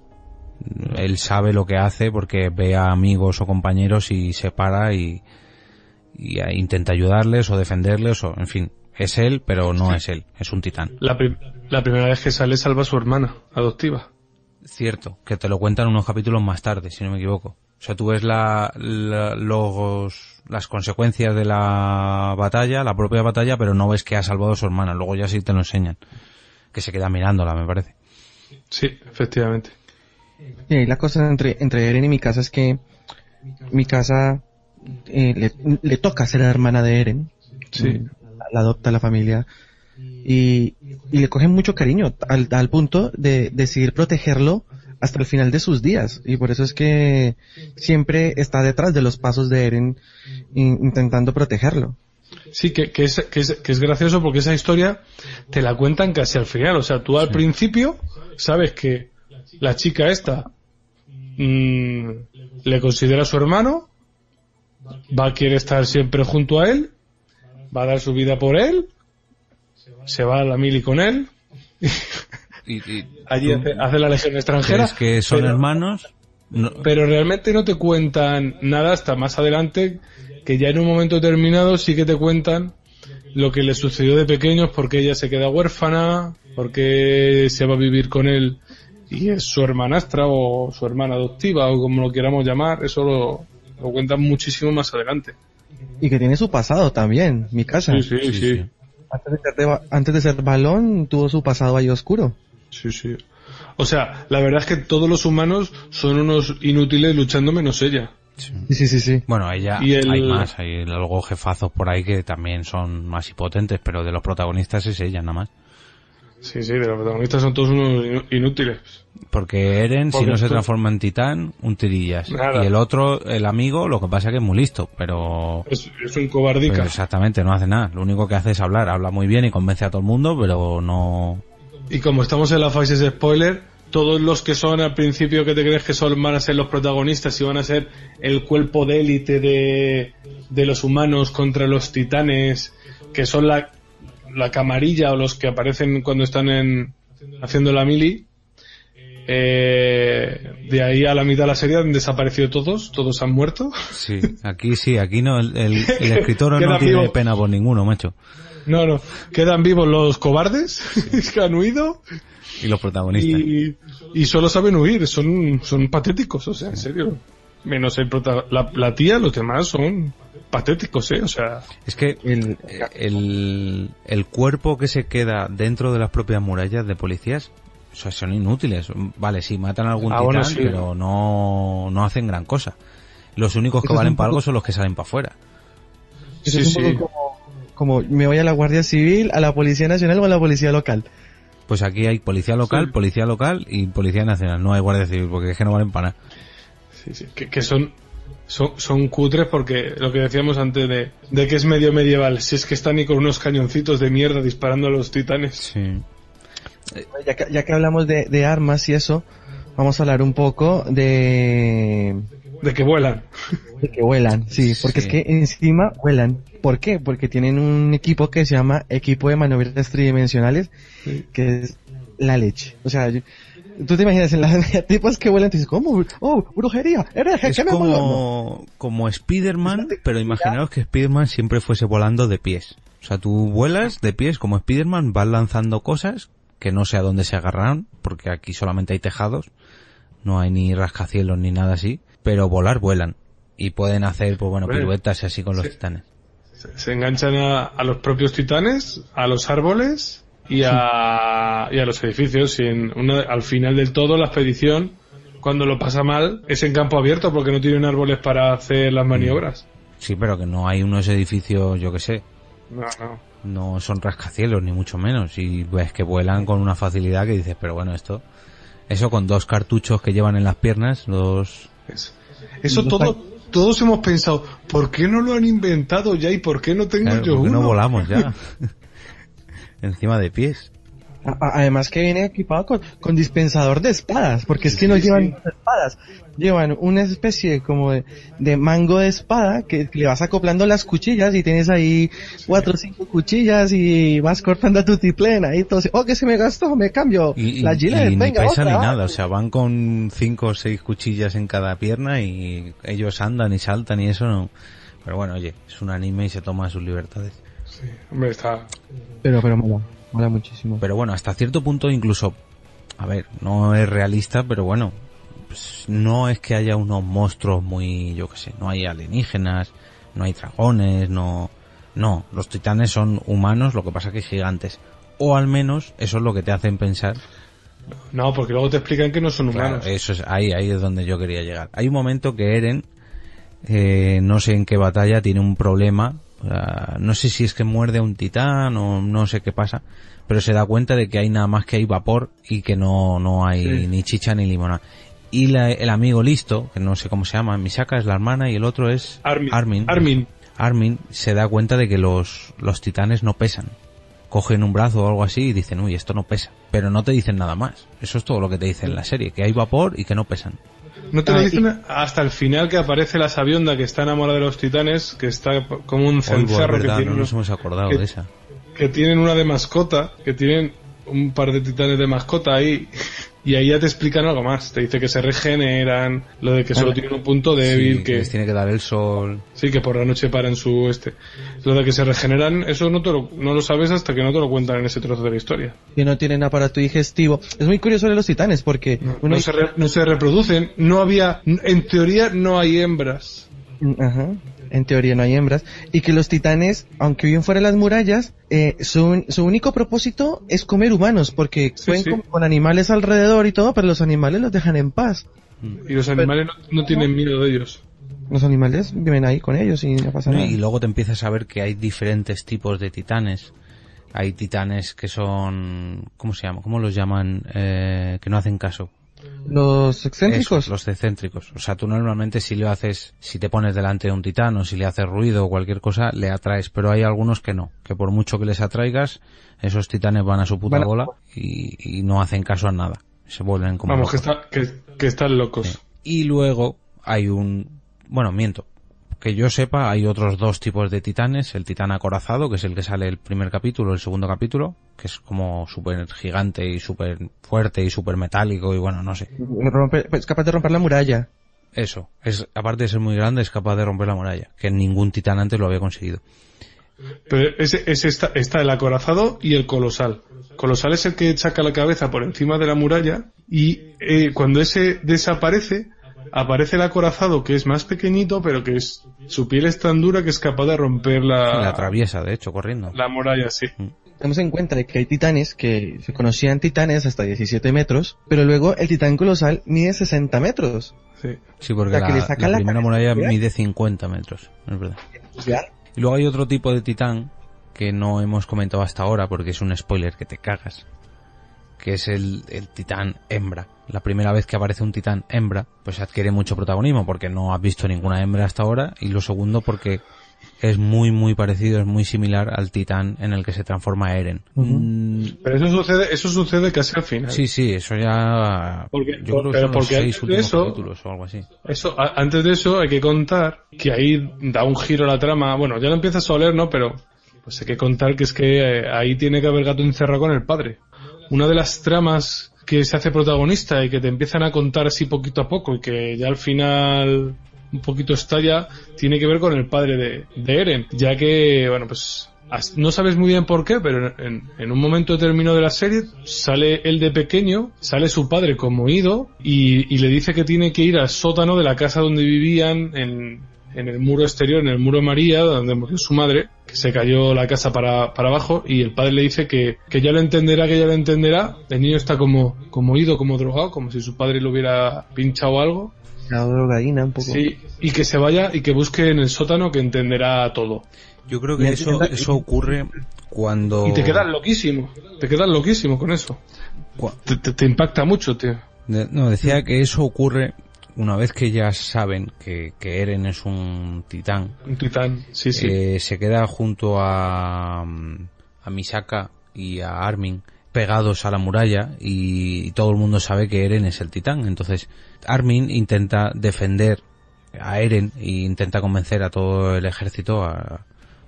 Él sabe lo que hace porque ve a amigos o compañeros y se para y, y intenta ayudarles o defenderles o, en fin, es él, pero no es él, es un titán. La, pri- la primera vez que sale salva a su hermana adoptiva. Cierto, que te lo cuentan unos capítulos más tarde, si no me equivoco. O sea, tú ves la, la- los, las consecuencias de la batalla, la propia batalla, pero no ves que ha salvado a su hermana. Luego ya sí te lo enseñan. Que se queda mirándola, me parece. Sí, efectivamente. Y ahí la cosa entre, entre Eren y mi casa es que mi casa eh, le, le toca ser la hermana de Eren. Sí. Mm, La adopta la familia. Y, y le cogen mucho cariño al, al punto de decidir protegerlo hasta el final de sus días. Y por eso es que siempre está detrás de los pasos de Eren in- intentando protegerlo. Sí, que, que, es, que, es, que es gracioso porque esa historia te la cuentan casi al final. O sea, tú al principio sabes que la chica esta mm, le considera su hermano, va a querer estar siempre junto a él, va a dar su vida por él, se va a la mili con él, [LAUGHS] Y, y allí hace, hace la legión extranjera. crees que son pero- hermanos. No- pero realmente no te cuentan nada hasta más adelante, que ya en un momento determinado sí que te cuentan lo que le sucedió de pequeños, porque ella se queda huérfana, porque se va a vivir con él y es su hermanastra o su hermana adoptiva o como lo queramos llamar, eso lo, lo cuentan muchísimo más adelante. Y que tiene su pasado también, mi casa. Sí, sí, sí. Antes de ser, antes de ser balón, tuvo su pasado ahí oscuro. Sí, sí. O sea, la verdad es que todos los humanos son unos inútiles luchando menos ella. Sí, sí, sí, sí. Bueno, ella, Y el- hay más, hay luego jefazos por ahí que también son más potentes, pero de los protagonistas es ella nada más. Sí, sí, de los protagonistas son todos unos inútiles. Porque Eren, si no se transforma en titán, un tirillas. Nada. Y el otro, el amigo, lo que pasa que es muy listo, pero... Es, es un cobardica. pero exactamente, no hace nada. Lo único que hace es hablar. Habla muy bien y convence a todo el mundo, pero no... Y como estamos en la fase de spoiler, todos los que son al principio que te crees que son van a ser los protagonistas y van a ser el cuerpo de élite de, de los humanos contra los titanes, que son la, la camarilla o los que aparecen cuando están en, haciendo la mili. Eh, de ahí a la mitad de la serie han desaparecido todos, todos han muerto. Sí, aquí sí, aquí no, el, el- [LAUGHS] el escritor no tiene vivos. pena por ninguno, macho. No, no, quedan vivos los cobardes [LAUGHS] que han huido Y los protagonistas. y, y solo saben huir, son, son patéticos, o sea, en serio. Menos el prota la, la tía, los demás son patéticos, eh, o sea. Es que el, el, el cuerpo que se queda dentro de las propias murallas de policías, o sea, son inútiles. Vale, sí, matan a algún Ah, titán, bueno, sí. pero no, no hacen gran cosa. Los únicos que Eso valen para algo son los que salen para afuera. Eso Sí, es un sí. poco como, como me voy a la Guardia Civil, a la Policía Nacional o a la Policía Local. Pues aquí hay policía local, Sí. policía local y policía nacional. No hay guardia civil porque es que no valen para nada. Sí, sí, que, que son, son, son cutres porque lo que decíamos antes de, de que es medio medieval, si es que están ni con unos cañoncitos de mierda disparando a los titanes. Sí. Ya que, ya que hablamos de, de armas y eso, vamos a hablar un poco de, De que vuelan. de que vuelan, sí, porque Sí. es que encima vuelan. ¿Por qué? Porque tienen un equipo que se llama equipo de maniobras tridimensionales, que es la leche. O sea, yo- tú te imaginas en las [LAUGHS] tipos que vuelan y dices, ¿cómo? Oh, brujería, hereje, Es ¿qué me mola?". No. como, como Spider-Man, pero imaginaos que Spider-Man siempre fuese volando de pies. O sea, tú vuelas de pies como Spider-Man, vas lanzando cosas que no sé a dónde se agarraron, porque aquí solamente hay tejados, no hay ni rascacielos ni nada así, pero volar vuelan. Y pueden hacer, pues bueno, piruetas y así con los sí. titanes. Se, se enganchan a, a los propios titanes, a los árboles y a, y a los edificios. Y en una, al final del todo, la expedición, cuando lo pasa mal, es en campo abierto porque no tienen árboles para hacer las maniobras. Sí, pero que no hay unos edificios, yo que sé, No, no. no son rascacielos ni mucho menos. Y ves que vuelan con una facilidad que dices, pero bueno, esto, eso con dos cartuchos que llevan en las piernas, dos... Es- Eso todo, todos hemos pensado, ¿por qué no lo han inventado ya y por qué no tengo Claro, yo ¿por qué uno? no volamos ya? [LAUGHS] Encima de pies. Además que viene equipado con, con dispensador de espadas, porque es que no Sí, llevan sí. espadas, llevan una especie como de, de mango de espada que, le vas acoplando las cuchillas y tienes ahí cuatro o cinco cuchillas y vas cortando a tu tiplena y todo. así, Oh, que se me gastó, me cambio. Y, y- la gilet, y ni venga, ni otra. nada, o sea, van con cinco o seis cuchillas en cada pierna y ellos andan y saltan y eso no. Pero bueno, oye, es un anime y se toma sus libertades. Sí, hombre, está... Pero, pero mola, mola muchísimo. Pero bueno, hasta cierto punto incluso, a ver, no es realista, pero bueno, pues no es que haya unos monstruos muy, yo qué sé, no hay alienígenas, no hay dragones, no, no, los titanes son humanos, lo que pasa que gigantes. O al menos eso es lo que te hacen pensar No, porque luego te explican que no son Claro, humanos. eso es ahí, ahí es donde yo quería llegar. Hay un momento que Eren, eh, no sé en qué batalla, tiene un problema. No sé si es que muerde a un titán o no sé qué pasa, pero se da cuenta de que hay nada más que hay vapor y que no, no hay Sí. ni chicha ni limonada. Y la- el amigo listo, que no sé cómo se llama, Misaka es la hermana y el otro es Armin. Armin. Armin. Armin se da cuenta de que los, los titanes no pesan. Cogen un brazo o algo así y dicen, uy, esto no pesa. Pero no te dicen nada más. Eso es todo lo que te dicen en la serie, que hay vapor y que no pesan. No te lo Ah, y- dicen hasta el final que aparece la sabionda que está enamorada de los titanes, que está como un cencerro que, verdad, tiene no nos hemos acordado que- de esa. que tienen una de mascota, que tienen un par de titanes de mascota ahí, y ahí ya te explican algo más. Te dice que se regeneran, lo de que solo Vale. tienen un punto débil, Sí, que que les tiene que dar el sol. sí, que por la noche paran su este. Lo de que se regeneran, eso no, te lo, no lo sabes hasta que no te lo cuentan en ese trozo de la historia. Que no tienen aparato digestivo. Es muy curioso de los titanes porque uno No se, re- no se reproducen, no había, en teoría no hay hembras. Ajá. En teoría no hay hembras. Y que los titanes, aunque viven fuera de las murallas, eh, su, su único propósito es comer humanos, porque Sí, pueden sí. comer con animales alrededor y todo, pero los animales los dejan en paz. Y los animales no, no tienen miedo de ellos. Los animales viven ahí con ellos y no pasa nada. Y luego te empiezas a ver que hay diferentes tipos de titanes. Hay titanes que son... ¿Cómo se llama? ¿Cómo los llaman? Eh, que no hacen caso. Los excéntricos. Los excéntricos. O sea, tú normalmente si lo haces, si te pones delante de un titán o si le haces ruido o cualquier cosa, le atraes. Pero hay algunos que no. Que por mucho que les atraigas, esos titanes van a su puta bola y, y no hacen caso a nada. Se vuelven como Vamos, que, locos. está, que, que están locos. Y luego hay un... Bueno, miento. Que yo sepa, hay otros dos tipos de titanes. El titán acorazado, que es el que sale el primer capítulo, el segundo capítulo, que es como súper gigante y súper fuerte y súper metálico y bueno, no sé. Rompe- es capaz de romper la muralla. Eso. Es, aparte de ser muy grande, es capaz de romper la muralla. Que ningún titán antes lo había conseguido. Pero ese, ese está, está el acorazado y el colosal. Colosal es el que saca la cabeza por encima de la muralla y eh, cuando ese desaparece, aparece el acorazado que es más pequeñito, pero que es su piel es tan dura que es capaz de romper la, la atraviesa, de hecho, corriendo. la muralla, sí. Tenemos en cuenta de que hay titanes que se conocían titanes hasta 17 metros, pero luego el titán colosal mide 60 metros. Sí. Sí, porque O sea, que la, la la primera muralla mide 50 metros. Es verdad. Ya. Y luego hay otro tipo de titán que no hemos comentado hasta ahora porque es un spoiler que te cagas. Que es el, el titán hembra. La primera vez que aparece un titán hembra, pues adquiere mucho protagonismo porque no has visto ninguna hembra hasta ahora. Y lo segundo porque es muy muy parecido, es muy similar al titán en el que se transforma Eren. Mm, Pero eso sucede, eso sucede casi al final. sí, sí, eso ya... Porque- yo creo que pero son los seis últimos eso- capítulos o algo así. Eso, a- antes de eso hay que contar que ahí da un giro la trama. Bueno, ya lo empiezas a oler, ¿no? Pero pues hay que contar que es que eh, ahí tiene que haber gato encerrado con el padre. Una de las tramas que se hace protagonista y que te empiezan a contar así poquito a poco y que ya al final un poquito estalla tiene que ver con el padre de, Eren, ya que, bueno, pues no sabes muy bien por qué, pero en, en un momento determinado de la serie sale él de pequeño, sale su padre como ido y, y le dice que tiene que ir al sótano de la casa donde vivían en, en el muro exterior, en el muro María, donde murió su madre, que se cayó la casa para, para abajo y el padre le dice que, que ya lo entenderá, que ya lo entenderá. El niño está como, como ido, como drogado, como si su padre lo hubiera pinchado algo. La drogadina un poco. Sí, y que se vaya y que busque en el sótano que entenderá todo. Yo creo que eso, eso ocurre cuando... Y te quedas loquísimo, te quedas loquísimo con eso. Te, te- te impacta mucho, tío. De- No, decía que eso ocurre una vez que ya saben que, que Eren es un titán. Un titán, sí, sí. eh, se queda junto a, mm, a Misaka y a Armin pegados a la muralla y, todo el mundo sabe que Eren es el titán. Entonces Armin intenta defender a Eren e intenta convencer a todo el ejército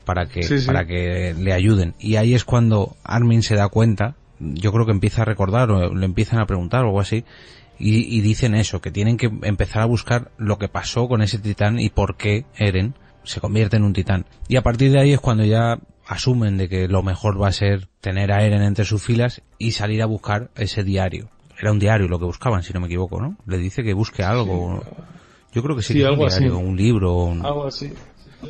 para que para que le ayuden. Y ahí es cuando Armin se da cuenta, yo creo que empieza a recordar o le empiezan a preguntar o algo así y, y dicen eso, que tienen que empezar a buscar lo que pasó con ese titán y por qué Eren se convierte en un titán. Y a partir de ahí es cuando ya asumen de que lo mejor va a ser tener a Eren entre sus filas y salir a buscar ese diario. Era un diario lo que buscaban, si no me equivoco, ¿no? Le dice que busque algo. Yo creo que sí, que algo un diario, un libro. Algo así.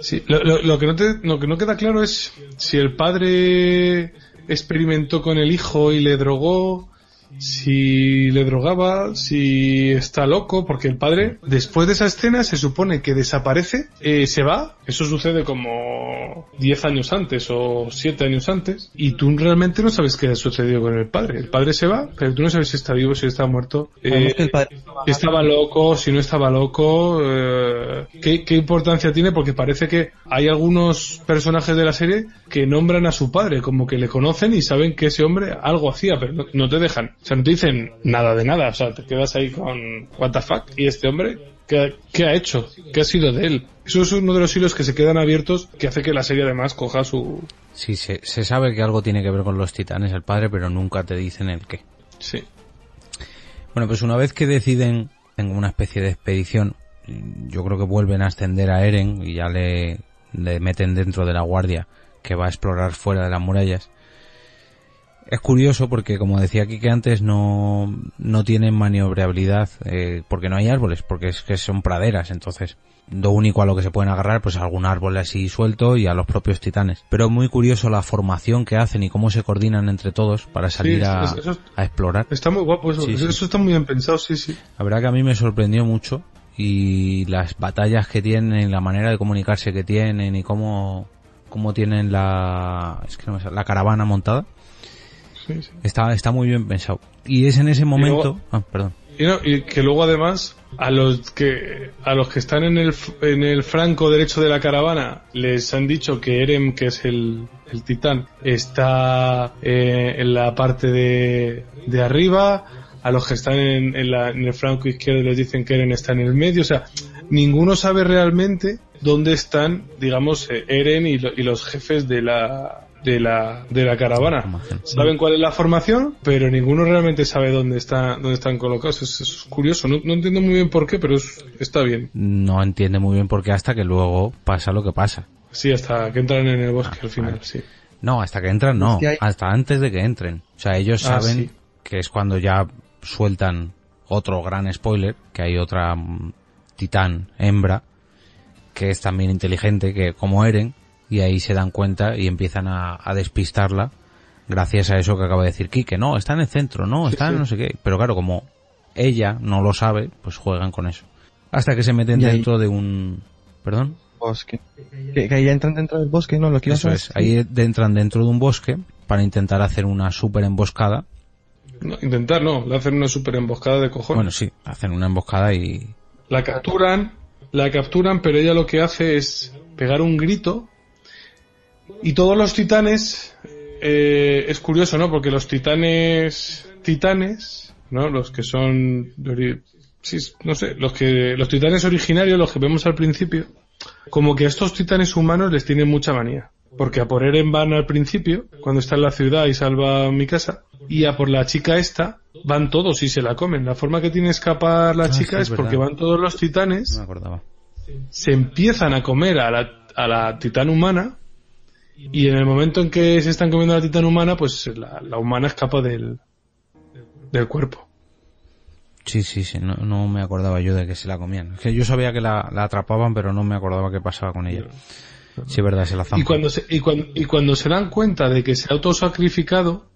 Sí, lo, lo, que no te, lo que no queda claro es si el padre experimentó con el hijo y le drogó, si le drogaba, si está loco, porque el padre, después de esa escena, se supone que desaparece, eh, se va, eso sucede como 10 años antes o 7 años antes, y tú realmente no sabes qué ha sucedido con el padre. El padre se va, pero tú no sabes si está vivo, si está muerto, eh, si estaba loco, si no estaba loco, eh, ¿qué, ¿qué importancia tiene, porque parece que hay algunos personajes de la serie que nombran a su padre, como que le conocen y saben que ese hombre algo hacía, pero no te dejan o sea, no te dicen nada de nada. O sea, te quedas ahí con what the fuck. ¿Y este hombre qué, qué ha hecho? ¿Qué ha sido de él? Eso es uno de los hilos que se quedan abiertos que hace que la serie además coja su... Sí, se, se sabe que algo tiene que ver con los titanes, el padre, pero nunca te dicen el qué. Sí. Bueno, pues una vez que deciden en una especie de expedición, yo creo que vuelven a ascender a Eren y ya le, le meten dentro de la guardia que va a explorar fuera de las murallas. Es curioso porque, como decía aquí que antes, no, no tienen maniobrabilidad eh, porque no hay árboles, porque es que son praderas, entonces lo único a lo que se pueden agarrar pues algún árbol así suelto y a los propios titanes. Pero muy curioso la formación que hacen y cómo se coordinan entre todos para salir a, a, explorar. Está muy guapo eso, eso está muy bien pensado, sí, sí. La verdad que a mí me sorprendió mucho y las batallas que tienen, la manera de comunicarse que tienen y cómo, cómo tienen la, es que no la caravana montada Está, está muy bien pensado. Y es en ese momento... ah, perdón. Y, que luego además a los que a los que están en el, en el franco derecho de la caravana les han dicho que Eren, que es el, el titán, está eh, en la parte de, de arriba. A los que están en, en, la, en el franco izquierdo les dicen que Eren está en el medio. O sea, ninguno sabe realmente dónde están, digamos, eh, Eren y, y los jefes de la, de la, de la caravana. Saben cuál es la formación, pero ninguno realmente sabe dónde está, dónde están colocados. Es, curioso, no, entiendo muy bien por qué, pero está bien. No entiende muy bien por qué hasta que luego pasa lo que pasa. Sí, hasta que entran en el bosque al final, sí. No, hasta que entran no, hasta antes de que entren. O sea, ellos ah, saben que es cuando ya sueltan otro gran spoiler, que hay otra mm, titán hembra, que es también inteligente, que como Eren, y ahí se dan cuenta y empiezan a, despistarla gracias a eso que acaba de decir Kike. No, está en el centro, no, está en no sé qué. Pero claro, como ella no lo sabe, pues juegan con eso. Hasta que se meten dentro de un... ¿Perdón? Bosque. Que, ahí entran dentro del bosque, ¿no? Lo que Eso es, ahí entran dentro de un bosque para intentar hacer una super emboscada. No, intentar no, le hacen una super emboscada de cojones. Bueno, sí, hacen una emboscada y... La capturan, la capturan, pero ella lo que hace es pegar un grito y todos los titanes, eh, es curioso, ¿no? Porque los titanes, titanes, ¿no? Los que son, sí, no sé, los que, los titanes originarios, los que vemos al principio, como que a estos titanes humanos les tienen mucha manía. Porque a por Eren van al principio, cuando está en la ciudad y salva mi casa, y a por la chica esta, van todos y se la comen. La forma que tiene escapar la ah, chica es, porque van todos los titanes, se empiezan a comer a la, a la titán humana, y en el momento en que se están comiendo la titana humana, pues la, humana escapa del, del cuerpo. Sí, sí, sí, no, me acordaba yo de que se la comían. que yo sabía que la, atrapaban, pero no me acordaba qué pasaba con ella. Sí, verdad, se la Y cuando se, y cuando, y cuando se dan cuenta de que se ha autosacrificado,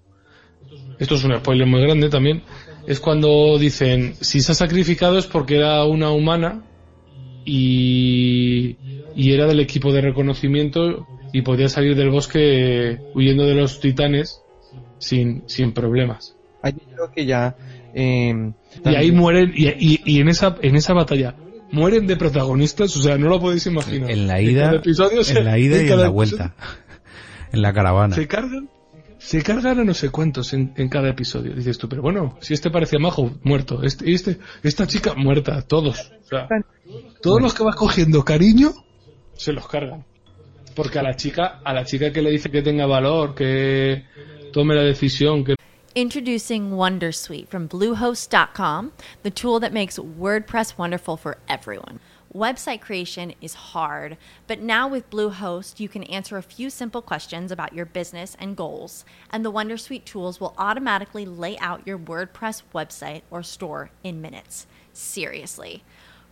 esto es un spoiler muy grande también, es cuando dicen, si se ha sacrificado es porque era una humana y, y era del equipo de reconocimiento y podía salir del bosque huyendo de los titanes sin, sin problemas. Ahí creo que ya... Eh, y ahí mueren, y, y, en, esa, en esa batalla mueren de protagonistas, o sea, no lo podéis imaginar. En la ida, en, la ida y en la vuelta. [LAUGHS] en la caravana. Se cargan, se cargan a no sé cuántos en, en cada episodio. Dices tú, pero bueno, si este parecía majo, muerto. Este, este, esta chica, muerta. Todos. O sea, todos los que vas cogiendo cariño, se los cargan. Porque a la chica, a la chica que le dice que tenga valor, que tome la decisión, que Introducing Wondersuite from Bluehost.com, the tool that makes WordPress wonderful for everyone. Website creation is hard, but now with Bluehost, you can answer a few simple questions about your business and goals, and the Wondersuite tools will automatically lay out your WordPress website or store in minutes. Seriously.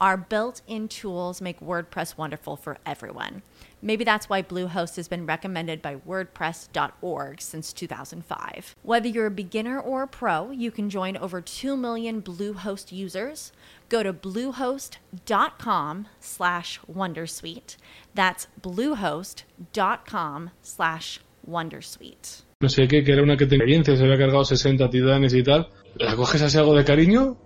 our built in tools make WordPress wonderful for everyone. Maybe that's why Bluehost has been recommended by WordPress.org since 2005. Whether you're a beginner or a pro, you can join over 2 million Bluehost users. Go to bluehost.com slash Wondersuite. That's bluehost.com slash Wondersuite. no sé qué, que era una que tenía experiencia, se había cargado 60 titanes y tal. La coges así algo de cariño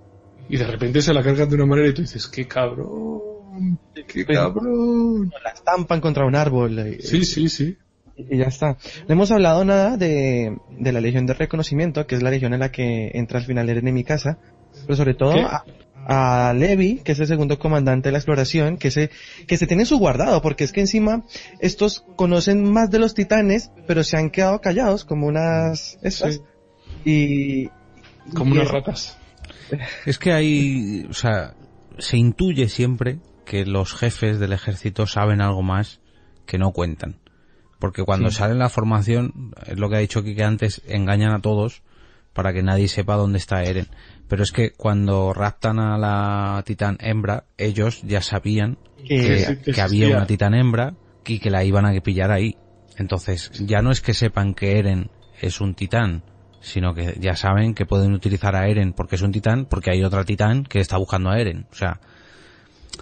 y de repente se la cargan de una manera y tú dices, qué cabrón, qué cabrón. La estampan contra un árbol. eh, Sí, sí, sí. Y ya está. No hemos hablado nada de, de la Legión de Reconocimiento, que es la legión en la que entra al final en mi casa. Pero sobre todo a, a Levi, que es el segundo comandante de la exploración, que se, que se tiene su guardado, porque es que encima estos conocen más de los titanes, pero se han quedado callados como unas estas. Y, Como y unas es- ratas. Es que hay, o sea, se intuye siempre que los jefes del ejército saben algo más que no cuentan. Porque cuando Sí. sale la formación, es lo que ha dicho Kike antes, engañan a todos para que nadie sepa dónde está Eren. Pero es que cuando raptan a la titán hembra, ellos ya sabían Que- que, había una titán hembra y que la iban a pillar ahí. Entonces, ya no es que sepan que Eren es un titán, sino que ya saben que pueden utilizar a Eren porque es un titán, porque hay otra titán que está buscando a Eren. O sea,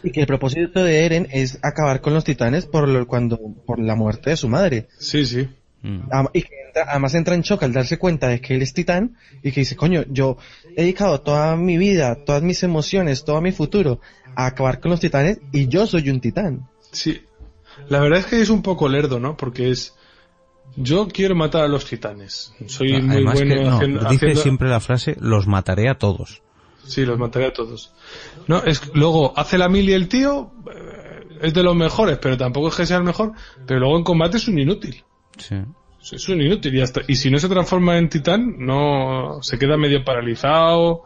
y que el propósito de Eren es acabar con los titanes por lo, cuando, por la muerte de su madre. Sí, sí. mm, Y que entra- además entra en shock al darse cuenta de que él es titán y que dice, coño, yo he dedicado toda mi vida, todas mis emociones, todo mi futuro a acabar con los titanes y yo soy un titán. Sí. La verdad es que es un poco lerdo, ¿no? Porque es... Yo quiero matar a los titanes. Soy muy además bueno que no, haciendo- dice haciendo- siempre la frase, los mataré a todos. Sí, los mataré a todos. No, es luego hace la mil y el tío eh, es de los mejores, pero tampoco es que sea el mejor, pero luego en combate es un inútil. Sí. Es un inútil y ya está. Y si no se transforma en titán, no se queda medio paralizado.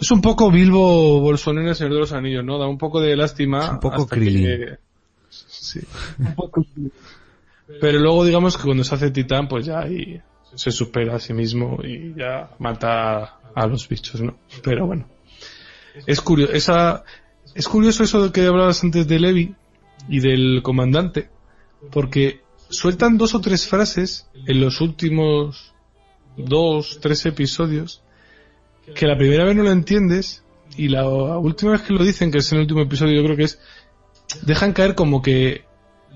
Es un poco Bilbo Bolsonaro en el Señor de los Anillos, ¿no? Da un poco de lástima. Es un poco hasta Krillin. que- Sí. Pero luego digamos que cuando se hace titán, pues ya ahí se supera a sí mismo y ya mata a los bichos, ¿no? Pero bueno. Es curioso, esa, es curioso eso de que hablabas antes de Levi y del comandante, porque sueltan dos o tres frases en los últimos dos, tres episodios que la primera vez no lo entiendes y la última vez que lo dicen, que es en el último episodio, yo creo que es dejan caer como que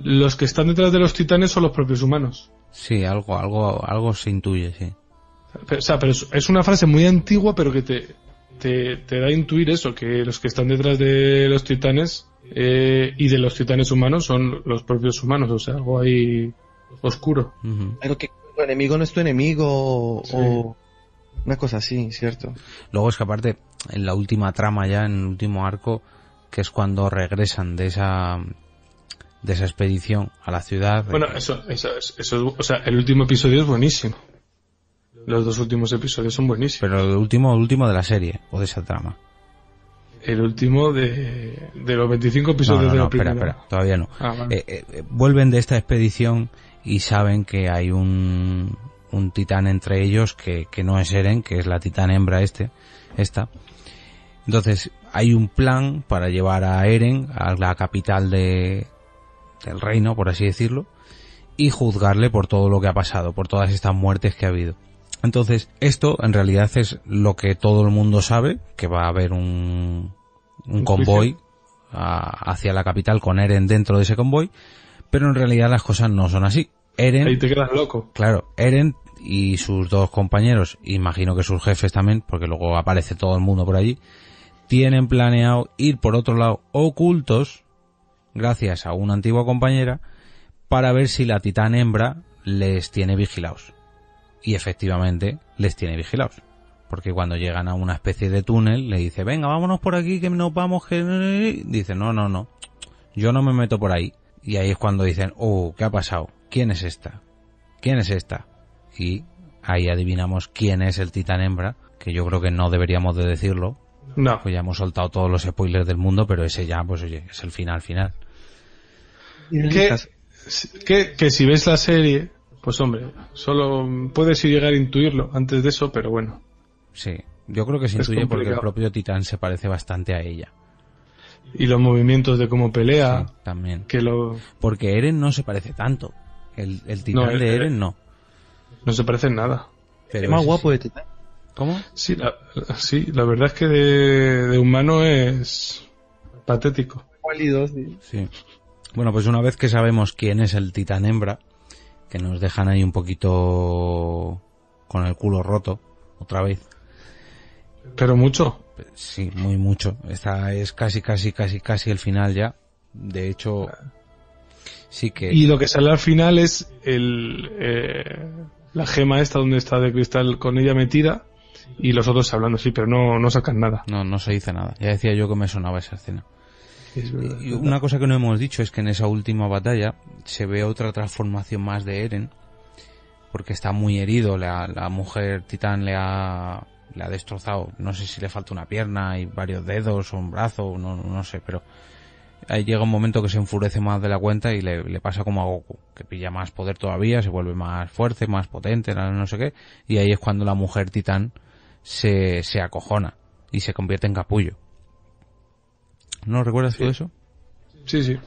los que están detrás de los titanes son los propios humanos. Sí, algo, algo, algo se intuye, sí. Pero, o sea, pero es, es una frase muy antigua, pero que te, te, te da a intuir eso, que los que están detrás de los titanes eh, y de los titanes humanos son los propios humanos, o sea, algo ahí oscuro. Ujú. Algo que tu enemigo no es tu enemigo o una cosa así, ¿cierto? Luego es que aparte, en la última trama ya, en el último arco, que es cuando regresan de esa de esa expedición a la ciudad. Bueno, eso, eso, eso, o sea, el último episodio es buenísimo. Los dos últimos episodios son buenísimos. Pero el último, el último de la serie, o de esa trama. El último de, de los 25 No, episodios no, de la espera, primera. espera, todavía no. Ah, vale. Eh, eh, vuelven de esta expedición y saben que hay un, un titán entre ellos que, que no es Eren, que es la titán hembra este, esta. Entonces, hay un plan para llevar a Eren a la capital de, del reino, por así decirlo, y juzgarle por todo lo que ha pasado, por todas estas muertes que ha habido. Entonces, esto en realidad es lo que todo el mundo sabe, que va a haber un, un ¿Un convoy a- hacia la capital con Eren dentro de ese convoy, pero en realidad las cosas no son así. Eren, Ahí te quedas loco. claro, Eren y sus dos compañeros, imagino que sus jefes también, porque luego aparece todo el mundo por allí, tienen planeado ir por otro lado ocultos, gracias a una antigua compañera, para ver si la titán hembra les tiene vigilados. Y efectivamente les tiene vigilados. Porque cuando llegan a una especie de túnel, le dice, venga, vámonos por aquí, que nos vamos, que... Dice, no, no, no, yo no me meto por ahí. Y ahí es cuando dicen, oh, ¿qué ha pasado? ¿Quién es esta? ¿Quién es esta? Y ahí adivinamos quién es el titán hembra, que yo creo que no deberíamos de decirlo. No. Pues ya hemos soltado todos los spoilers del mundo, pero ese ya, pues oye, es el final final. Que, que, que si ves la serie, pues hombre, solo puedes llegar a intuirlo antes de eso, pero bueno. Sí, yo creo que se Es intuye porque el complicado. propio titán se parece bastante a ella. Y los movimientos de cómo pelea, Sí, también. que lo, Porque Eren no se parece tanto. El, el titán No, de eh, Eren no. no se parece en nada. Pero Es más ese guapo de Titán. ¿Cómo? Sí, la, sí, la verdad es que de, de humano es patético. Pálido, sí. Sí. Bueno, pues una vez que sabemos quién es el titán hembra, que nos dejan ahí un poquito con el culo roto, otra vez. Pero mucho. Sí, muy mucho. Esta es casi, casi, casi, casi el final ya. De hecho, sí que... Y lo que sale al final es el, eh, la gema esta donde está de cristal con ella metida y los otros hablando, sí, pero no, no sacan nada. No, no se dice nada. Ya decía yo que me sonaba esa escena. Es verdad. Y una cosa que no hemos dicho es que en esa última batalla se ve otra transformación más de Eren, porque está muy herido, la, la mujer titán le ha, le ha destrozado, no sé si le falta una pierna y varios dedos o un brazo, no, no sé, pero ahí llega un momento que se enfurece más de la cuenta y le, le pasa como a Goku, que pilla más poder todavía, se vuelve más fuerte, más potente, no no sé qué, y ahí es cuando la mujer titán se, se acojona y se convierte en capullo. ¿No recuerdas tú eso? Sí, sí.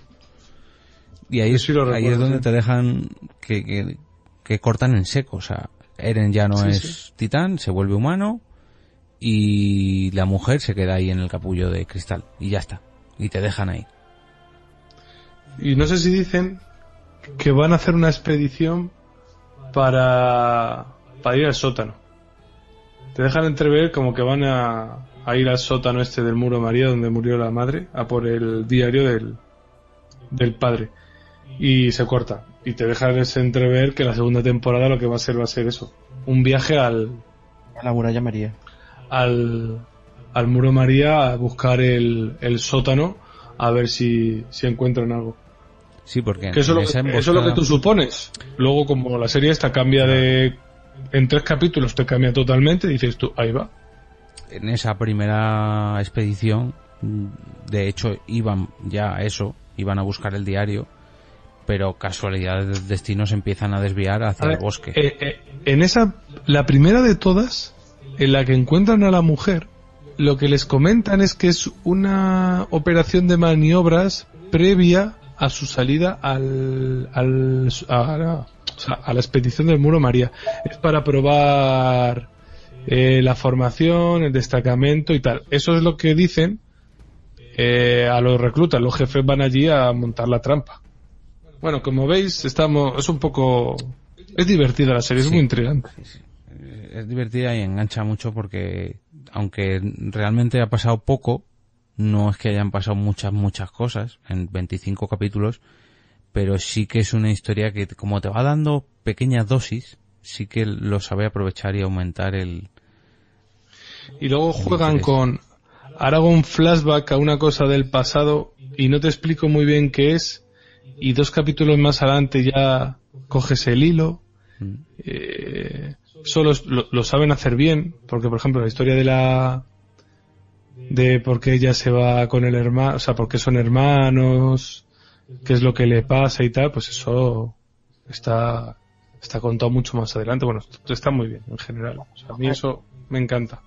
Y ahí, sí ahí es donde sí. te dejan que, que, que cortan en seco. O sea, Eren ya no Sí, es sí. titán, se vuelve humano y la mujer se queda ahí en el capullo de cristal y ya está. Y te dejan ahí. Y no sé si dicen que van a hacer una expedición para, para ir al sótano. Te dejan entrever como que van a, a ir al sótano este del muro María donde murió la madre a por el diario del, del padre. Y se corta. Y te dejan ese entrever que la segunda temporada lo que va a ser va a ser eso. Un viaje al, A la muralla María. al, al muro María a buscar el, el sótano a ver si, si encuentran algo. Sí, porque Que eso, lo que, eso es lo que tú supones. Luego, como la serie esta cambia de. En tres capítulos te cambia totalmente, dices tú, ahí va. En esa primera expedición, de hecho, iban ya a eso, iban a buscar el diario, pero casualidades del destino se empiezan a desviar hacia A el bosque. eh, eh, en esa. La primera de todas, en la que encuentran a la mujer, lo que les comentan es que es una operación de maniobras previa a su salida al, a la expedición del muro María. Es para probar eh, la formación, el destacamento y tal. Eso es lo que dicen eh, a los reclutas. Los jefes van allí a montar la trampa. Bueno, como veis, estamos, es un poco, es divertida la serie, es muy intrigante. es divertida y engancha mucho porque aunque realmente ha pasado poco, no es que hayan pasado muchas, muchas cosas en 25 capítulos, pero sí que es una historia que como te va dando pequeñas dosis, sí que lo sabe aprovechar y aumentar el... Y luego juegan con, ahora hago un flashback a una cosa del pasado y no te explico muy bien qué es, y dos capítulos más adelante ya coges el hilo, Mm. eh, solo lo, lo saben hacer bien, porque por ejemplo la historia de la de por qué ella se va con el hermano, o sea, por qué son hermanos, qué es lo que le pasa y tal, pues eso está está contado mucho más adelante. Bueno, está muy bien en general. O sea, a mí eso me encanta.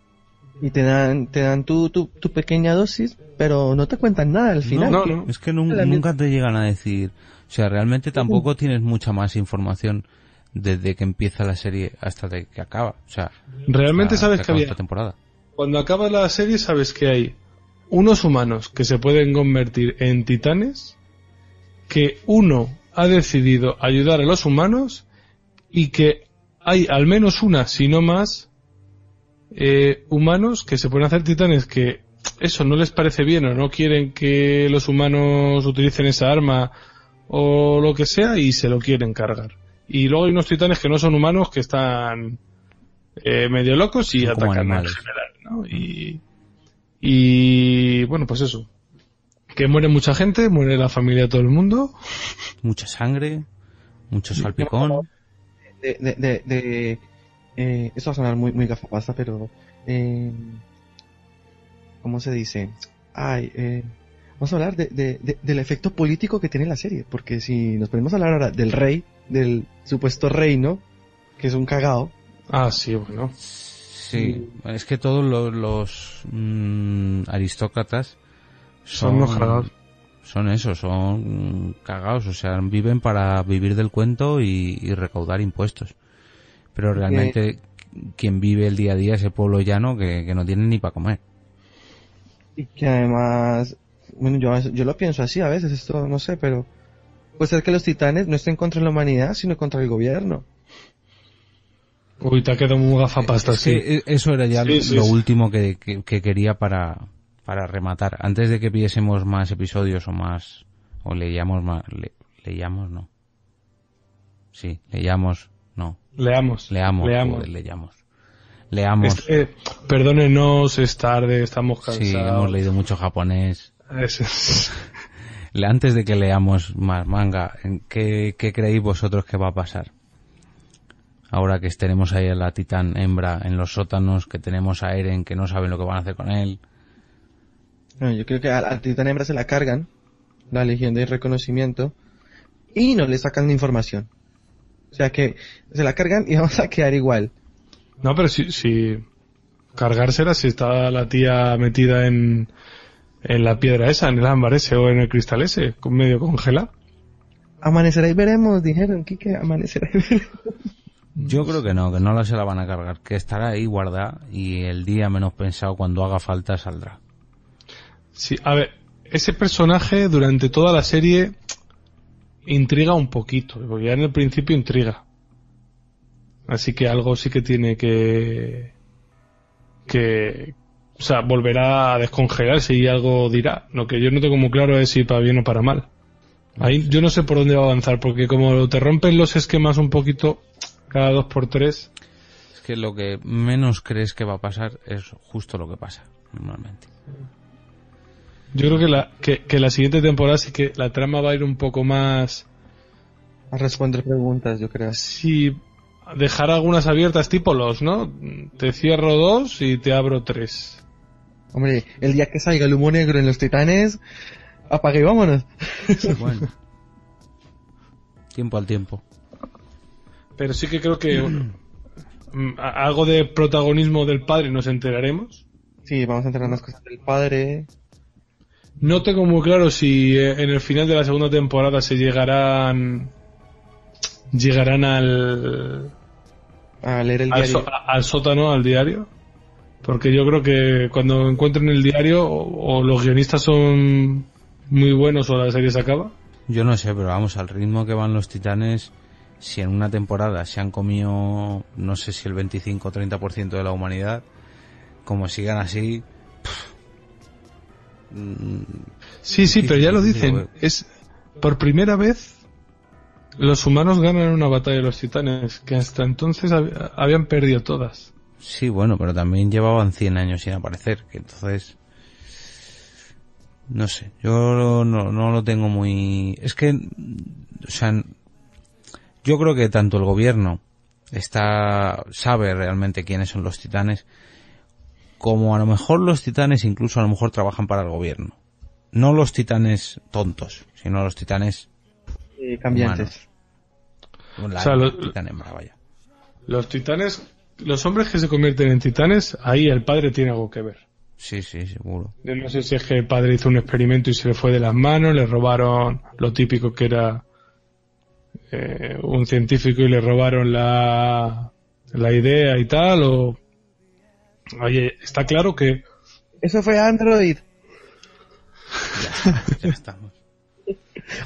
Y te dan, te dan tu, tu, tu pequeña dosis, pero no te cuentan nada al final. No, no. Es que nunca te llegan a decir, o sea, realmente tampoco tienes mucha más información desde que empieza la serie hasta de que acaba, o sea, Realmente hasta sabes que que había esta temporada. cuando acaba la serie sabes que hay unos humanos que se pueden convertir en titanes, que uno ha decidido ayudar a los humanos y que hay al menos una, si no más, eh, humanos que se pueden hacer titanes que eso no les parece bien o no quieren que los humanos utilicen esa arma o lo que sea y se lo quieren cargar. Y luego hay unos titanes que no son humanos que están eh, medio locos y Son atacan en general, ¿no? Y, y bueno, pues eso. Que muere mucha gente, muere la familia de todo el mundo. Mucha sangre, mucho salpicón. De, de, de, de- eh, esto va a sonar muy, muy gafapasta, pero... Eh, ¿Cómo se dice? Ay, eh, vamos a hablar de, de- de- del efecto político que tiene la serie, porque si nos ponemos a hablar ahora del rey, del supuesto reino, que es un cagao, Ah, sí, bueno. Sí, es que todos los, los, mm, aristócratas Son son. Son eso, son cagados, o sea, viven para vivir del cuento y, y recaudar impuestos. Pero realmente quien vive el día a día es el pueblo llano que, que no tiene ni para comer. y que además, bueno, yo, yo lo pienso así a veces, esto no sé, pero puede ser que los titanes no estén contra la humanidad, sino contra el gobierno. Uy, te ha quedado muy gafapasta, Es sí. que, eh, eso era ya Sí, lo, sí, lo sí. último que, que- que quería para, para rematar. Antes de que pidiésemos más episodios o más, o leíamos más, le- leíamos, no. Sí, leíamos, no. Leamos. Leamos, Leamos. joder, leíamos. Leamos. Es que, perdónenos, es tarde, estamos cansados. Sí, hemos leído mucho japonés. Eso es. [LAUGHS] Antes de que leamos más manga, ¿en ¿qué, qué creéis vosotros que va a pasar? Ahora que tenemos ahí a la titán hembra en los sótanos, que tenemos a Eren que no saben lo que van a hacer con él. Bueno, yo creo que a la titán hembra se la cargan, la legión de reconocimiento, y no le sacan la información. O sea que se la cargan y [LAUGHS] vamos a quedar igual. No, pero si, si cargársela, si está la tía metida en, en la piedra esa, en el ámbar ese o en el cristal ese, con medio congelado. Amanecerá y veremos, dijeron, Kike, amanecerá y veremos. Yo creo que no, que no la se la van a cargar, que estará ahí guardada y el día menos pensado cuando haga falta saldrá. Sí, a ver, ese personaje durante toda la serie intriga un poquito, porque ya en el principio intriga. Así que algo sí que tiene que que o sea, volverá a descongelarse y algo dirá. Lo que yo no tengo muy claro es si para bien o para mal. Ahí yo no sé por dónde va a avanzar, porque como te rompen los esquemas un poquito cada dos por tres, Es que lo que menos crees que va a pasar es justo lo que pasa, normalmente. Yo creo que la, que, que la siguiente temporada sí que la trama va a ir un poco más A responder preguntas, yo creo. si dejar algunas abiertas tipo los, ¿no? Te cierro dos y te abro tres. Hombre, el día que salga el humo negro en los titanes, apague y vámonos. Bueno. [LAUGHS] tiempo al tiempo. Pero sí que creo que mm, algo de protagonismo del padre nos enteraremos. Sí, vamos a enterar las cosas del padre. No tengo muy claro si eh, en el final de la segunda temporada se llegarán llegarán al A leer el al, diario. so- a- al sótano, al diario. Porque yo creo que cuando encuentren el diario o, o los guionistas son muy buenos o la serie se acaba. Yo no sé, pero vamos, al ritmo que van los titanes, si en una temporada se han comido, no sé si el 25 o 30% de la humanidad, como sigan así... pff, Sí, sí, pero ya lo dicen. digo, Es por primera vez los humanos ganan una batalla de los titanes que hasta entonces hab- habían perdido todas. Sí, bueno, pero también llevaban 100 años sin aparecer, que entonces... No sé, yo no, no lo tengo muy... Es que, o sea, yo creo que tanto el gobierno está sabe realmente quiénes son los titanes, como a lo mejor los titanes incluso a lo mejor trabajan para el gobierno. No los titanes tontos, sino los titanes Eh, cambiantes. humanos. La O sea, lo- titán hembra, vaya. Los titanes, los hombres que se convierten en titanes, ahí el padre tiene algo que ver. Sí, sí, seguro. Yo no sé si es que el padre hizo un experimento y se le fue de las manos, le robaron lo típico que era eh, un científico y le robaron la, la idea y tal, o... Oye, está claro que Eso fue Android. Ya estamos.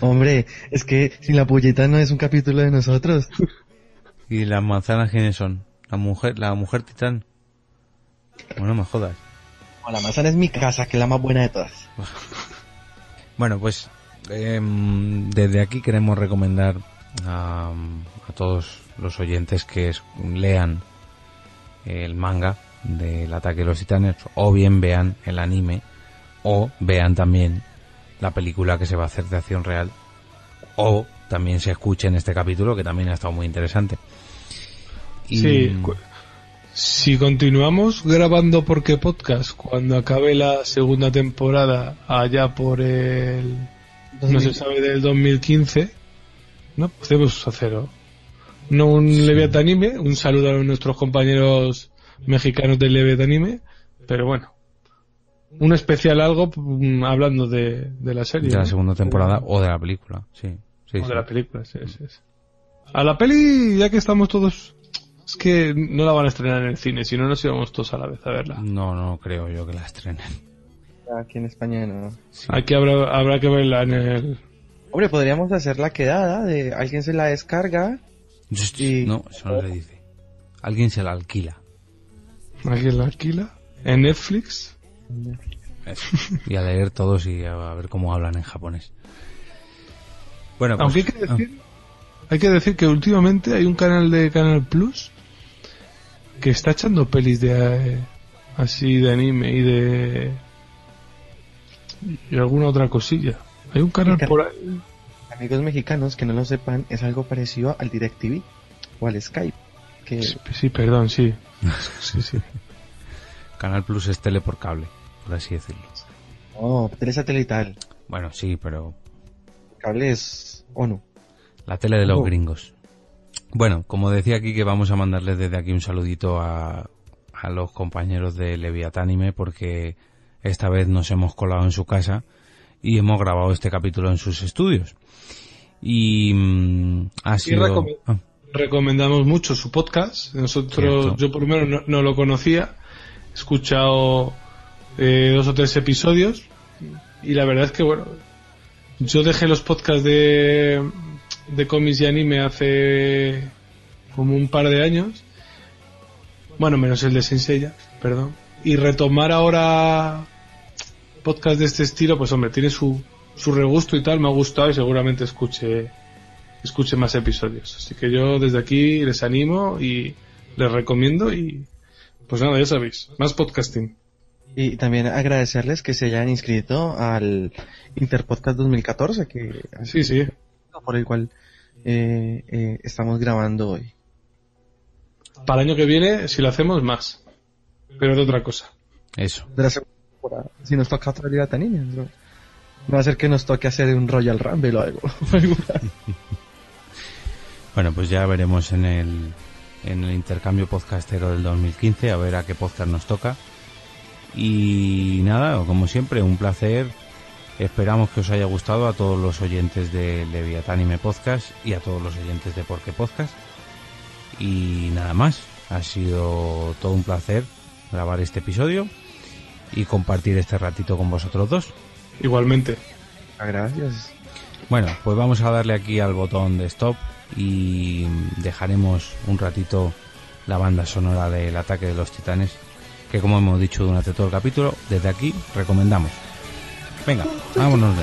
Hombre, es que sin la pulleta no es un capítulo de nosotros. ¿Y las manzanas quiénes son? La mujer, la mujer titán. Bueno, no me jodas. la manzana es mi casa, que es la más buena de todas. Bueno, pues em, desde aquí queremos recomendar a, a todos los oyentes que es- lean el manga del ataque de los titanes o bien vean el anime o vean también la película que se va a hacer de acción real o también se escuchen este capítulo que también ha estado muy interesante. Y- Sí, si continuamos grabando porque podcast cuando acabe la segunda temporada allá por el no se sabe del 2015 no podemos hacerlo. No un Leviatanime un saludo a nuestros compañeros mexicanos del Leviatanime pero bueno un especial algo mm, hablando de, de la serie de la ¿no? segunda temporada o de la película, sí. sí, o sí. de la película, sí, sí, sí. A la peli, ya que estamos todos. Es que no la van a estrenar en el cine, si no nos íbamos todos a la vez a verla. No, no creo yo que la estrenen. Aquí en España no. Aquí habrá, habrá que verla en el. Hombre, podríamos hacer la quedada de alguien se la descarga. y- No, eso no se dice. Alguien se la alquila. ¿Alguien la alquila? ¿En Netflix? Eso. Y a leer todos y a ver cómo hablan en japonés. Bueno, pues, Aunque hay que decir. Hay que decir que últimamente hay un canal de Canal Plus que está echando pelis de. eh, así de anime y de. y alguna otra cosilla. Hay un canal Ca- por ahí. Amigos mexicanos que no lo sepan, es algo parecido al DirecTV o al Skype. Que Sí, sí, perdón, sí. [LAUGHS] Sí, sí. Canal Plus es tele por cable, por así decirlo. no, tele satelital. Bueno, sí, pero Cable es ONU. la tele de los Oh. gringos. Bueno, como decía aquí que vamos a mandarles desde aquí un saludito a, a los compañeros de Leviatánime porque esta vez nos hemos colado en su casa y hemos grabado este capítulo en sus estudios. Y mm, ha Y sido... Ah, recomendamos mucho su podcast. Nosotros, Cierto. yo por lo menos no, no lo conocía. He escuchado eh, dos o tres episodios. Y la verdad es que, bueno, yo dejé los podcasts de, de cómics y anime hace como un par de años. Bueno, menos el de Senseiya, perdón. Y retomar ahora podcast de este estilo, pues hombre, tiene su, su regusto y tal, me ha gustado y seguramente escuche escuche más episodios. Así que yo desde aquí les animo y les recomiendo y pues nada, ya sabéis, más podcasting. Y también agradecerles que se hayan inscrito al Interpodcast 2014, que Sí, sí. por el cual eh, eh, estamos grabando hoy. Para el año que viene, si lo hacemos, más. Pero de otra cosa. Eso. De la segunda temporada. Si nos toca otra liga tan. No va a ser que nos toque hacer un Royal Rumble o algo. [LAUGHS] Bueno, pues ya veremos en el, en el intercambio podcastero del 2015 a ver a qué podcast nos toca. Y nada, como siempre, un placer. Esperamos que os haya gustado a todos los oyentes de Leviatánime Podcast y a todos los oyentes de Porque Podcast. Y nada más, ha sido todo un placer grabar este episodio y compartir este ratito con vosotros dos. Igualmente. Gracias. Bueno, pues vamos a darle aquí al botón de stop y dejaremos un ratito la banda sonora del ataque de los titanes, que como hemos dicho durante todo el capítulo, desde aquí recomendamos. Venga, vámonos de